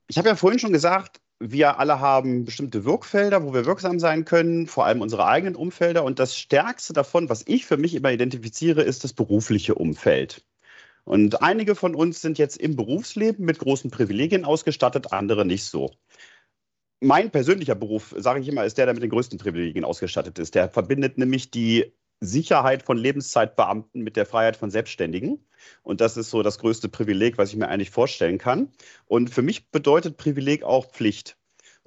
Ich habe ja vorhin schon gesagt, wir alle haben bestimmte Wirkfelder, wo wir wirksam sein können, vor allem unsere eigenen Umfelder. Und das Stärkste davon, was ich für mich immer identifiziere, ist das berufliche Umfeld. Und einige von uns sind jetzt im Berufsleben mit großen Privilegien ausgestattet, andere nicht so. Mein persönlicher Beruf, sage ich immer, ist der, der mit den größten Privilegien ausgestattet ist. Der verbindet nämlich die Sicherheit von Lebenszeitbeamten mit der Freiheit von Selbstständigen. Und das ist so das größte Privileg, was ich mir eigentlich vorstellen kann. Und für mich bedeutet Privileg auch Pflicht.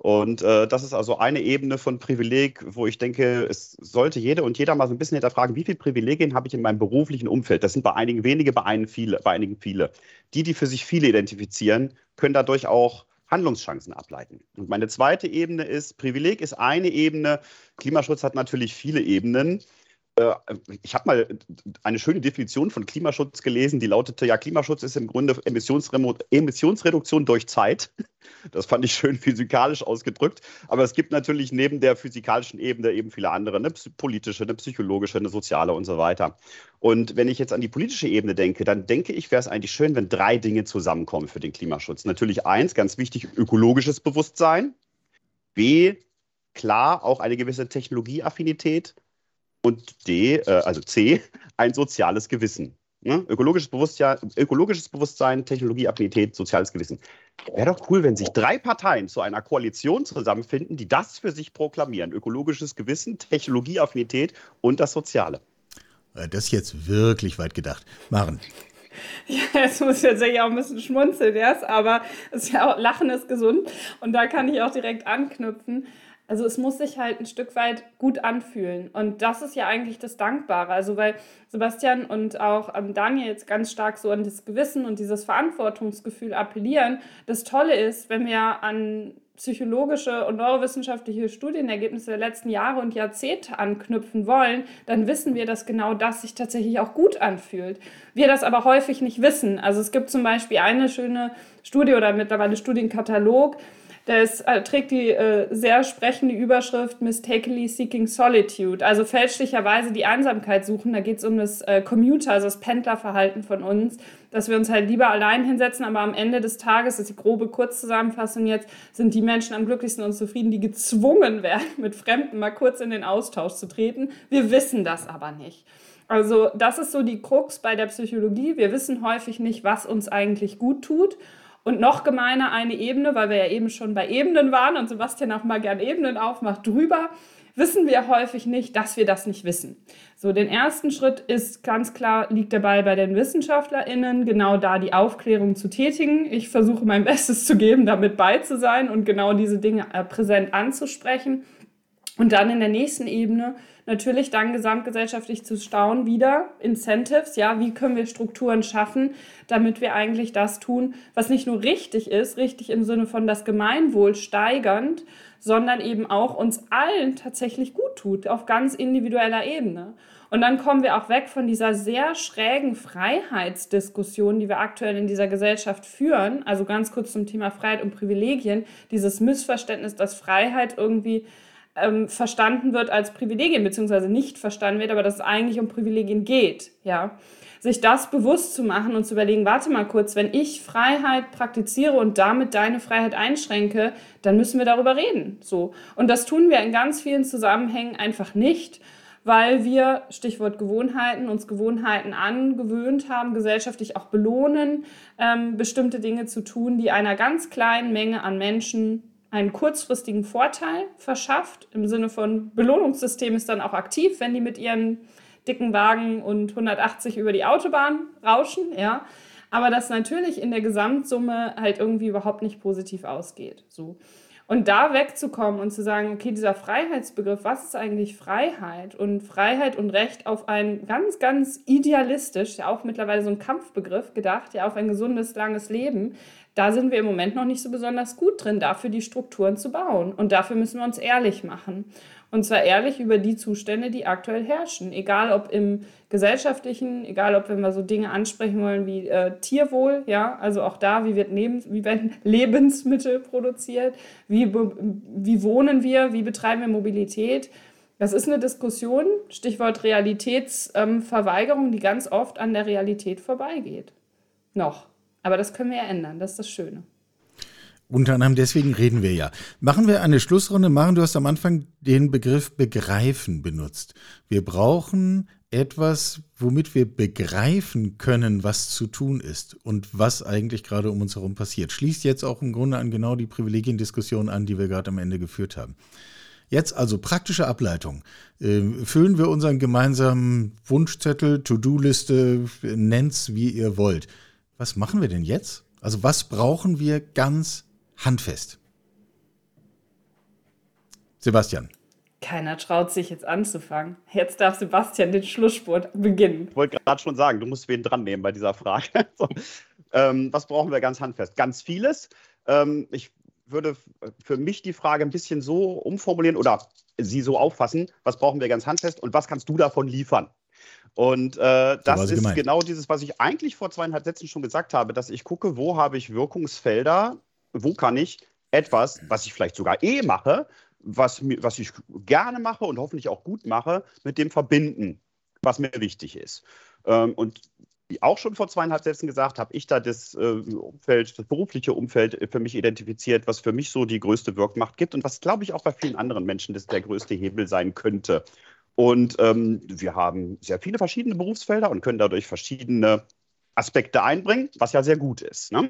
Und äh, das ist also eine Ebene von Privileg, wo ich denke, es sollte jede und jeder mal so ein bisschen hinterfragen, wie viele Privilegien habe ich in meinem beruflichen Umfeld? Das sind bei einigen wenige, bei, einigen viele, bei einigen viele. Die, die für sich viele identifizieren, können dadurch auch Handlungschancen ableiten. Und meine zweite Ebene ist, Privileg ist eine Ebene, Klimaschutz hat natürlich viele Ebenen. Äh, ich habe mal eine schöne Definition von Klimaschutz gelesen, die lautete, ja, Klimaschutz ist im Grunde Emissionsreduktion durch Zeit. Das fand ich schön physikalisch ausgedrückt. Aber es gibt natürlich neben der physikalischen Ebene eben viele andere, eine politische, eine psychologische, eine soziale und so weiter. Und wenn ich jetzt an die politische Ebene denke, dann denke ich, wäre es eigentlich schön, wenn drei Dinge zusammenkommen für den Klimaschutz. Natürlich eins, ganz wichtig, ökologisches Bewusstsein. B, klar, auch eine gewisse Technologieaffinität und D, äh, also C, ein soziales Gewissen. Ne? Ökologisches, Bewusstsein, ökologisches Bewusstsein, Technologieaffinität, soziales Gewissen. Wäre doch cool, wenn sich drei Parteien zu einer Koalition zusammenfinden, die das für sich proklamieren. Ökologisches Gewissen, Technologieaffinität und das Soziale. Äh, das ist jetzt wirklich weit gedacht. Maren. Ja, jetzt muss ich tatsächlich auch ein bisschen schmunzeln erst, aber es ist ja auch, Lachen ist gesund und da kann ich auch direkt anknüpfen. Also es muss sich halt ein Stück weit gut anfühlen. Und das ist ja eigentlich das Dankbare. Also weil Sebastian und auch ähm, Daniel jetzt ganz stark so an das Gewissen und dieses Verantwortungsgefühl appellieren. Das Tolle ist, wenn wir an psychologische und neurowissenschaftliche Studienergebnisse der letzten Jahre und Jahrzehnte anknüpfen wollen, dann wissen wir, dass genau das sich tatsächlich auch gut anfühlt. Wir das aber häufig nicht wissen. Also es gibt zum Beispiel eine schöne Studie oder mittlerweile Studienkatalog, das äh, trägt die äh, sehr sprechende Überschrift Mistakenly Seeking Solitude, also fälschlicherweise die Einsamkeit suchen. Da geht es um das äh, Commuter, also das Pendlerverhalten von uns, dass wir uns halt lieber allein hinsetzen, aber am Ende des Tages, das ist die grobe Kurzzusammenfassung jetzt, sind die Menschen am glücklichsten und zufrieden, die gezwungen werden, mit Fremden mal kurz in den Austausch zu treten. Wir wissen das aber nicht. Also das ist so die Krux bei der Psychologie. Wir wissen häufig nicht, was uns eigentlich gut tut. Und noch gemeiner eine Ebene, weil wir ja eben schon bei Ebenen waren und Sebastian auch mal gern Ebenen aufmacht, drüber wissen wir häufig nicht, dass wir das nicht wissen. So, den ersten Schritt ist ganz klar, liegt Ball bei den WissenschaftlerInnen, genau da die Aufklärung zu tätigen. Ich versuche mein Bestes zu geben, damit bei zu sein und genau diese Dinge äh, präsent anzusprechen. Und dann in der nächsten Ebene natürlich dann gesamtgesellschaftlich zu staunen, wieder Incentives, ja, wie können wir Strukturen schaffen, damit wir eigentlich das tun, was nicht nur richtig ist, richtig im Sinne von das Gemeinwohl steigernd, sondern eben auch uns allen tatsächlich gut tut, auf ganz individueller Ebene. Und dann kommen wir auch weg von dieser sehr schrägen Freiheitsdiskussion, die wir aktuell in dieser Gesellschaft führen. Also ganz kurz zum Thema Freiheit und Privilegien. Dieses Missverständnis, dass Freiheit irgendwie ähm, verstanden wird als Privilegien, beziehungsweise nicht verstanden wird, aber dass es eigentlich um Privilegien geht, ja. Sich das bewusst zu machen und zu überlegen, warte mal kurz, wenn ich Freiheit praktiziere und damit deine Freiheit einschränke, dann müssen wir darüber reden, so. Und das tun wir in ganz vielen Zusammenhängen einfach nicht, weil wir, Stichwort Gewohnheiten, uns Gewohnheiten angewöhnt haben, gesellschaftlich auch belohnen, ähm, bestimmte Dinge zu tun, die einer ganz kleinen Menge an Menschen einen kurzfristigen Vorteil verschafft. Im Sinne von Belohnungssystem ist dann auch aktiv, wenn die mit ihren dicken Wagen und 180 über die Autobahn rauschen, ja. Aber das natürlich in der Gesamtsumme halt irgendwie überhaupt nicht positiv ausgeht. So. Und da wegzukommen und zu sagen, okay, dieser Freiheitsbegriff, was ist eigentlich Freiheit? Und Freiheit und Recht auf ein ganz, ganz idealistisch, ja auch mittlerweile so ein Kampfbegriff gedacht, ja auf ein gesundes, langes Leben, da sind wir im Moment noch nicht so besonders gut drin, dafür die Strukturen zu bauen. Und dafür müssen wir uns ehrlich machen. Und zwar ehrlich über die Zustände, die aktuell herrschen. Egal ob im gesellschaftlichen, egal ob wenn wir so Dinge ansprechen wollen wie äh, Tierwohl, ja, also auch da, wie, wird Lebens wie werden Lebensmittel produziert, wie, wie wohnen wir, wie betreiben wir Mobilität. Das ist eine Diskussion, Stichwort Realitätsverweigerung, ähm, die ganz oft an der Realität vorbeigeht. Noch. Aber das können wir ja ändern, das ist das Schöne. Unter anderem deswegen reden wir ja. Machen wir eine Schlussrunde. Machen, du hast am Anfang den Begriff begreifen benutzt. Wir brauchen etwas, womit wir begreifen können, was zu tun ist und was eigentlich gerade um uns herum passiert. Schließt jetzt auch im Grunde an genau die Privilegiendiskussion an, die wir gerade am Ende geführt haben. Jetzt also praktische Ableitung. Ähm, füllen wir unseren gemeinsamen Wunschzettel, To-Do-Liste, nennt's wie ihr wollt. Was machen wir denn jetzt? Also was brauchen wir ganz handfest. Sebastian. Keiner traut sich jetzt anzufangen. Jetzt darf Sebastian den Schlussspurt beginnen. Ich wollte gerade schon sagen, du musst wen dran nehmen bei dieser Frage. so. ähm, was brauchen wir ganz handfest? Ganz vieles. Ähm, ich würde für mich die Frage ein bisschen so umformulieren oder sie so auffassen, was brauchen wir ganz handfest und was kannst du davon liefern? Und äh, das ist gemeint. genau dieses, was ich eigentlich vor zweieinhalb Sätzen schon gesagt habe, dass ich gucke, wo habe ich Wirkungsfelder, wo kann ich etwas, was ich vielleicht sogar eh mache, was, was ich gerne mache und hoffentlich auch gut mache, mit dem verbinden, was mir wichtig ist. Ähm, und wie auch schon vor zweieinhalb Sätzen gesagt, habe ich da das äh, Umfeld, das berufliche Umfeld für mich identifiziert, was für mich so die größte Wirkmacht gibt und was, glaube ich, auch bei vielen anderen Menschen das der größte Hebel sein könnte. Und ähm, wir haben sehr viele verschiedene Berufsfelder und können dadurch verschiedene Aspekte einbringen, was ja sehr gut ist. Ne?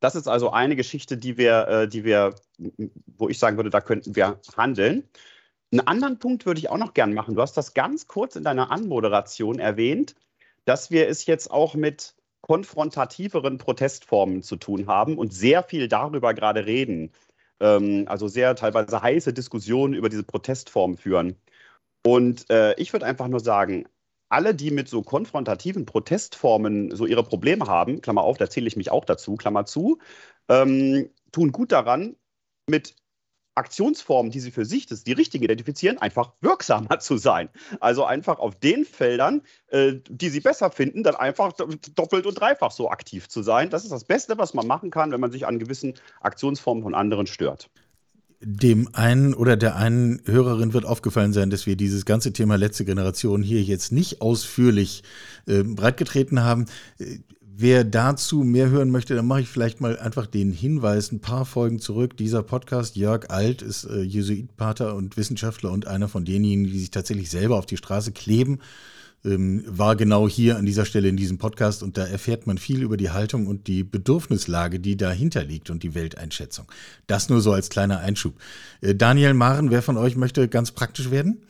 Das ist also eine Geschichte, die wir, äh, die wir, wo ich sagen würde, da könnten wir handeln. Einen anderen Punkt würde ich auch noch gern machen. Du hast das ganz kurz in deiner Anmoderation erwähnt, dass wir es jetzt auch mit konfrontativeren Protestformen zu tun haben und sehr viel darüber gerade reden. Ähm, also sehr teilweise heiße Diskussionen über diese Protestformen führen. Und äh, ich würde einfach nur sagen, alle, die mit so konfrontativen Protestformen so ihre Probleme haben, Klammer auf, da zähle ich mich auch dazu, Klammer zu, ähm, tun gut daran, mit Aktionsformen, die sie für sich, das die richtige identifizieren, einfach wirksamer zu sein. Also einfach auf den Feldern, äh, die sie besser finden, dann einfach doppelt und dreifach so aktiv zu sein. Das ist das Beste, was man machen kann, wenn man sich an gewissen Aktionsformen von anderen stört. Dem einen oder der einen Hörerin wird aufgefallen sein, dass wir dieses ganze Thema letzte Generation hier jetzt nicht ausführlich äh, breitgetreten haben. Äh, wer dazu mehr hören möchte, dann mache ich vielleicht mal einfach den Hinweis, ein paar Folgen zurück. Dieser Podcast, Jörg Alt ist äh, Jesuitpater und Wissenschaftler und einer von denjenigen, die sich tatsächlich selber auf die Straße kleben ähm, war genau hier an dieser Stelle in diesem Podcast und da erfährt man viel über die Haltung und die Bedürfnislage, die dahinter liegt und die Welteinschätzung. Das nur so als kleiner Einschub. Äh, Daniel Maren, wer von euch möchte ganz praktisch werden?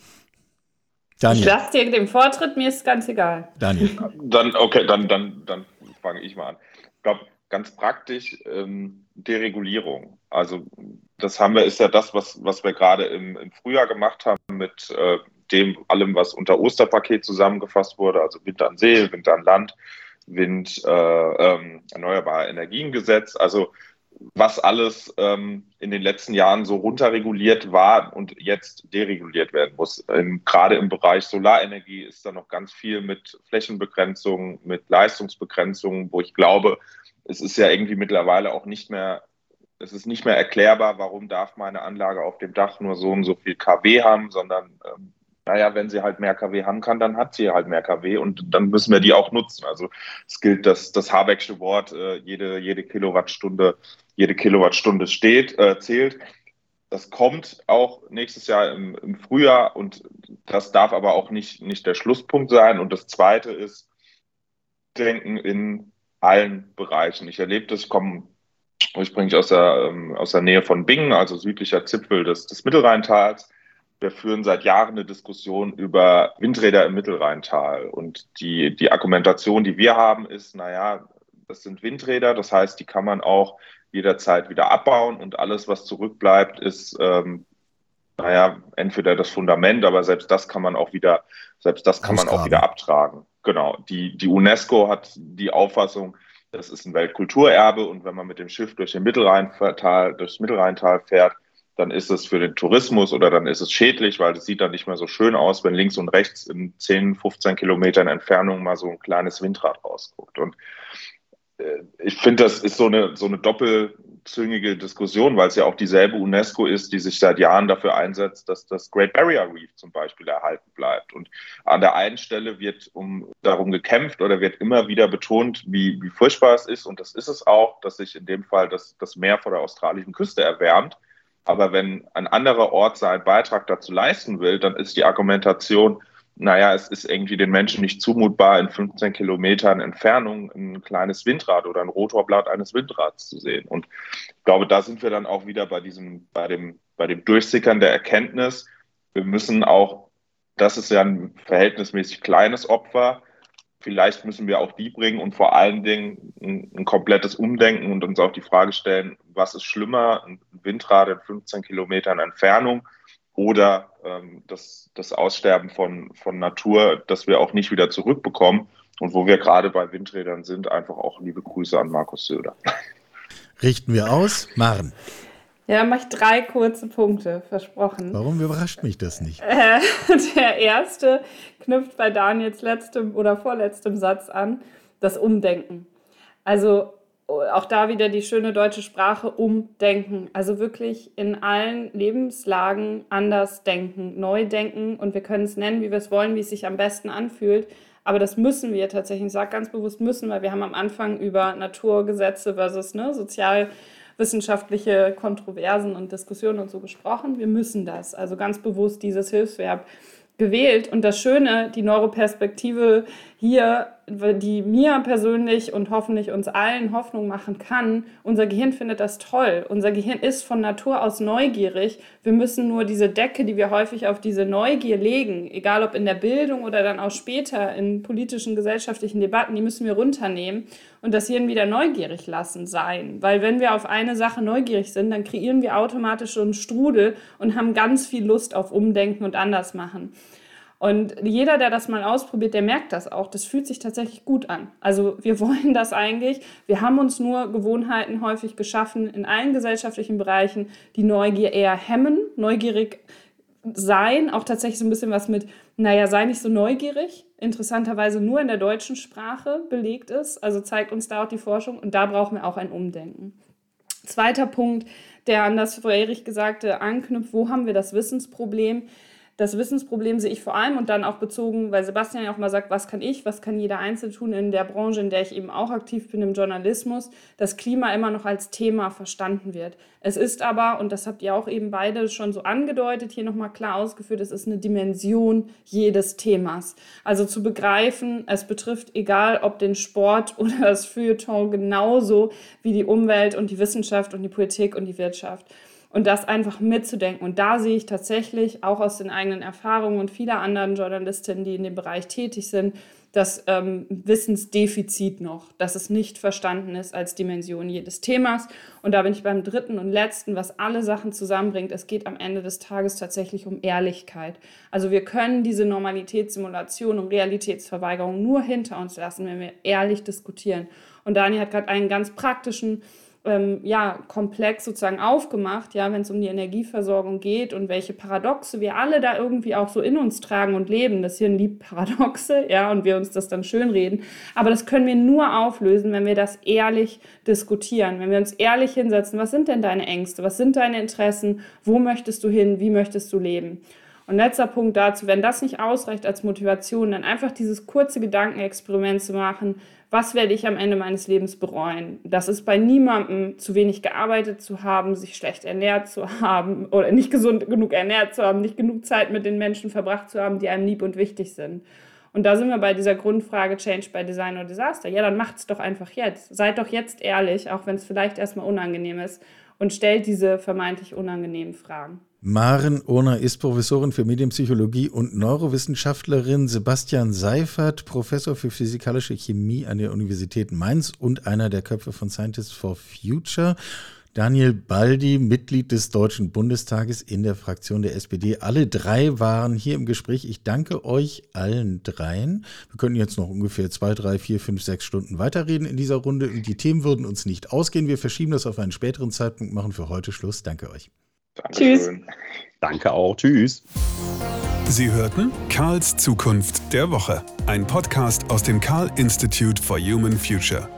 Daniel. Ich lasse dir den Vortritt, mir ist ganz egal. Daniel. Dann, okay, dann, dann, dann fange ich mal an. Ich glaube, ganz praktisch ähm, Deregulierung. Also das haben wir, ist ja das, was, was wir gerade im, im Frühjahr gemacht haben mit äh, dem allem, was unter Osterpaket zusammengefasst wurde, also Wind an See, Wind an Land, Wind, äh, ähm, erneuerbare Energiengesetz, also was alles ähm, in den letzten Jahren so runterreguliert war und jetzt dereguliert werden muss. Ähm, gerade im Bereich Solarenergie ist da noch ganz viel mit Flächenbegrenzung, mit Leistungsbegrenzung, wo ich glaube, es ist ja irgendwie mittlerweile auch nicht mehr, es ist nicht mehr erklärbar, warum darf meine Anlage auf dem Dach nur so und so viel kW haben, sondern ähm, naja, wenn sie halt mehr KW haben kann, dann hat sie halt mehr KW und dann müssen wir die auch nutzen. Also es gilt das, das Habecksche Wort, äh, jede, jede Kilowattstunde, jede Kilowattstunde steht, äh, zählt. Das kommt auch nächstes Jahr im, im, Frühjahr und das darf aber auch nicht, nicht der Schlusspunkt sein. Und das Zweite ist, denken in allen Bereichen. Ich erlebe das, ich komme ursprünglich aus der, ähm, aus der Nähe von Bingen, also südlicher Zipfel des, des Mittelrheintals wir führen seit Jahren eine Diskussion über Windräder im Mittelrheintal. Und die, die Argumentation, die wir haben, ist, naja, das sind Windräder, das heißt, die kann man auch jederzeit wieder abbauen und alles, was zurückbleibt, ist, ähm, naja, entweder das Fundament, aber selbst das kann man auch wieder, selbst das kann man auch wieder abtragen. Genau. Die, die UNESCO hat die Auffassung, das ist ein Weltkulturerbe und wenn man mit dem Schiff durch den Mittelrheintal, durchs Mittelrheintal fährt, dann ist es für den Tourismus oder dann ist es schädlich, weil es sieht dann nicht mehr so schön aus, wenn links und rechts in 10, 15 Kilometern Entfernung mal so ein kleines Windrad rausguckt. Und äh, ich finde, das ist so eine, so eine doppelzüngige Diskussion, weil es ja auch dieselbe UNESCO ist, die sich seit Jahren dafür einsetzt, dass das Great Barrier Reef zum Beispiel erhalten bleibt. Und an der einen Stelle wird um, darum gekämpft oder wird immer wieder betont, wie, wie furchtbar es ist. Und das ist es auch, dass sich in dem Fall das, das Meer vor der australischen Küste erwärmt. Aber wenn ein anderer Ort seinen Beitrag dazu leisten will, dann ist die Argumentation, naja, es ist irgendwie den Menschen nicht zumutbar, in 15 Kilometern Entfernung ein kleines Windrad oder ein Rotorblatt eines Windrads zu sehen. Und ich glaube, da sind wir dann auch wieder bei diesem, bei dem, bei dem Durchsickern der Erkenntnis. Wir müssen auch, das ist ja ein verhältnismäßig kleines Opfer, vielleicht müssen wir auch die bringen und vor allen Dingen ein, ein, komplettes Umdenken und uns auch die Frage stellen, was ist schlimmer, ein Windrad in 15 Kilometern Entfernung oder ähm, das, das Aussterben von, von Natur, das wir auch nicht wieder zurückbekommen und wo wir gerade bei Windrädern sind, einfach auch liebe Grüße an Markus Söder. Richten wir aus, Maren. Ja, mache ich drei kurze Punkte, versprochen. Warum überrascht mich das nicht? Äh, der erste knüpft bei Daniels letztem oder vorletztem Satz an, das Umdenken. Also auch da wieder die schöne deutsche Sprache, umdenken. Also wirklich in allen Lebenslagen anders denken, neu denken und wir können es nennen, wie wir es wollen, wie es sich am besten anfühlt. Aber das müssen wir tatsächlich, ich sage ganz bewusst müssen, weil wir haben am Anfang über Naturgesetze versus ne, sozial wissenschaftliche Kontroversen und Diskussionen und so gesprochen. Wir müssen das. Also ganz bewusst dieses Hilfsverb gewählt. Und das Schöne, die Neuroperspektive hier, die mir persönlich und hoffentlich uns allen Hoffnung machen kann, unser Gehirn findet das toll. Unser Gehirn ist von Natur aus neugierig. Wir müssen nur diese Decke, die wir häufig auf diese Neugier legen, egal ob in der Bildung oder dann auch später in politischen, gesellschaftlichen Debatten, die müssen wir runternehmen und das Hirn wieder neugierig lassen sein. Weil wenn wir auf eine Sache neugierig sind, dann kreieren wir automatisch so einen Strudel und haben ganz viel Lust auf Umdenken und anders machen. Und jeder, der das mal ausprobiert, der merkt das auch. Das fühlt sich tatsächlich gut an. Also wir wollen das eigentlich. Wir haben uns nur Gewohnheiten häufig geschaffen in allen gesellschaftlichen Bereichen, die Neugier eher hemmen, neugierig sein, auch tatsächlich so ein bisschen was mit, naja, sei nicht so neugierig, interessanterweise nur in der deutschen Sprache belegt ist. Also zeigt uns da auch die Forschung und da brauchen wir auch ein Umdenken. Zweiter Punkt, der an das vorherig Gesagte anknüpft, wo haben wir das Wissensproblem? Das Wissensproblem sehe ich vor allem und dann auch bezogen, weil Sebastian ja auch mal sagt, was kann ich, was kann jeder Einzelne tun in der Branche, in der ich eben auch aktiv bin, im Journalismus, dass Klima immer noch als Thema verstanden wird. Es ist aber, und das habt ihr auch eben beide schon so angedeutet, hier nochmal klar ausgeführt, es ist eine Dimension jedes Themas. Also zu begreifen, es betrifft egal ob den Sport oder das Feuilleton genauso wie die Umwelt und die Wissenschaft und die Politik und die Wirtschaft und das einfach mitzudenken. Und da sehe ich tatsächlich auch aus den eigenen Erfahrungen und vieler anderen Journalistinnen, die in dem Bereich tätig sind, das ähm, Wissensdefizit noch, dass es nicht verstanden ist als Dimension jedes Themas. Und da bin ich beim dritten und letzten, was alle Sachen zusammenbringt. Es geht am Ende des Tages tatsächlich um Ehrlichkeit. Also wir können diese Normalitätssimulation und Realitätsverweigerung nur hinter uns lassen, wenn wir ehrlich diskutieren. Und Dani hat gerade einen ganz praktischen ähm, ja, komplex sozusagen aufgemacht, ja, wenn es um die Energieversorgung geht und welche Paradoxe wir alle da irgendwie auch so in uns tragen und leben. Das hier liebt Paradoxe, ja, und wir uns das dann schön reden. Aber das können wir nur auflösen, wenn wir das ehrlich diskutieren, wenn wir uns ehrlich hinsetzen. Was sind denn deine Ängste? Was sind deine Interessen? Wo möchtest du hin? Wie möchtest du leben? Und letzter Punkt dazu, wenn das nicht ausreicht als Motivation, dann einfach dieses kurze Gedankenexperiment zu machen, was werde ich am Ende meines Lebens bereuen? Das ist bei niemandem zu wenig gearbeitet zu haben, sich schlecht ernährt zu haben oder nicht gesund genug ernährt zu haben, nicht genug Zeit mit den Menschen verbracht zu haben, die einem lieb und wichtig sind. Und da sind wir bei dieser Grundfrage Change by Design oder Disaster. Ja, dann macht's doch einfach jetzt. Seid doch jetzt ehrlich, auch wenn es vielleicht erstmal unangenehm ist und stellt diese vermeintlich unangenehmen Fragen. Maren Ohner ist Professorin für Medienpsychologie und Neurowissenschaftlerin. Sebastian Seifert, Professor für physikalische Chemie an der Universität Mainz und einer der Köpfe von Scientists for Future. Daniel Baldi, Mitglied des Deutschen Bundestages in der Fraktion der SPD. Alle drei waren hier im Gespräch. Ich danke euch allen dreien. Wir können jetzt noch ungefähr zwei, drei, vier, fünf, sechs Stunden weiterreden in dieser Runde. Die Themen würden uns nicht ausgehen. Wir verschieben das auf einen späteren Zeitpunkt, machen für heute Schluss. Danke euch. Dankeschön. Tschüss. Danke auch. Tschüss. Sie hörten Karls Zukunft der Woche, ein Podcast aus dem Karl Institute for Human Future.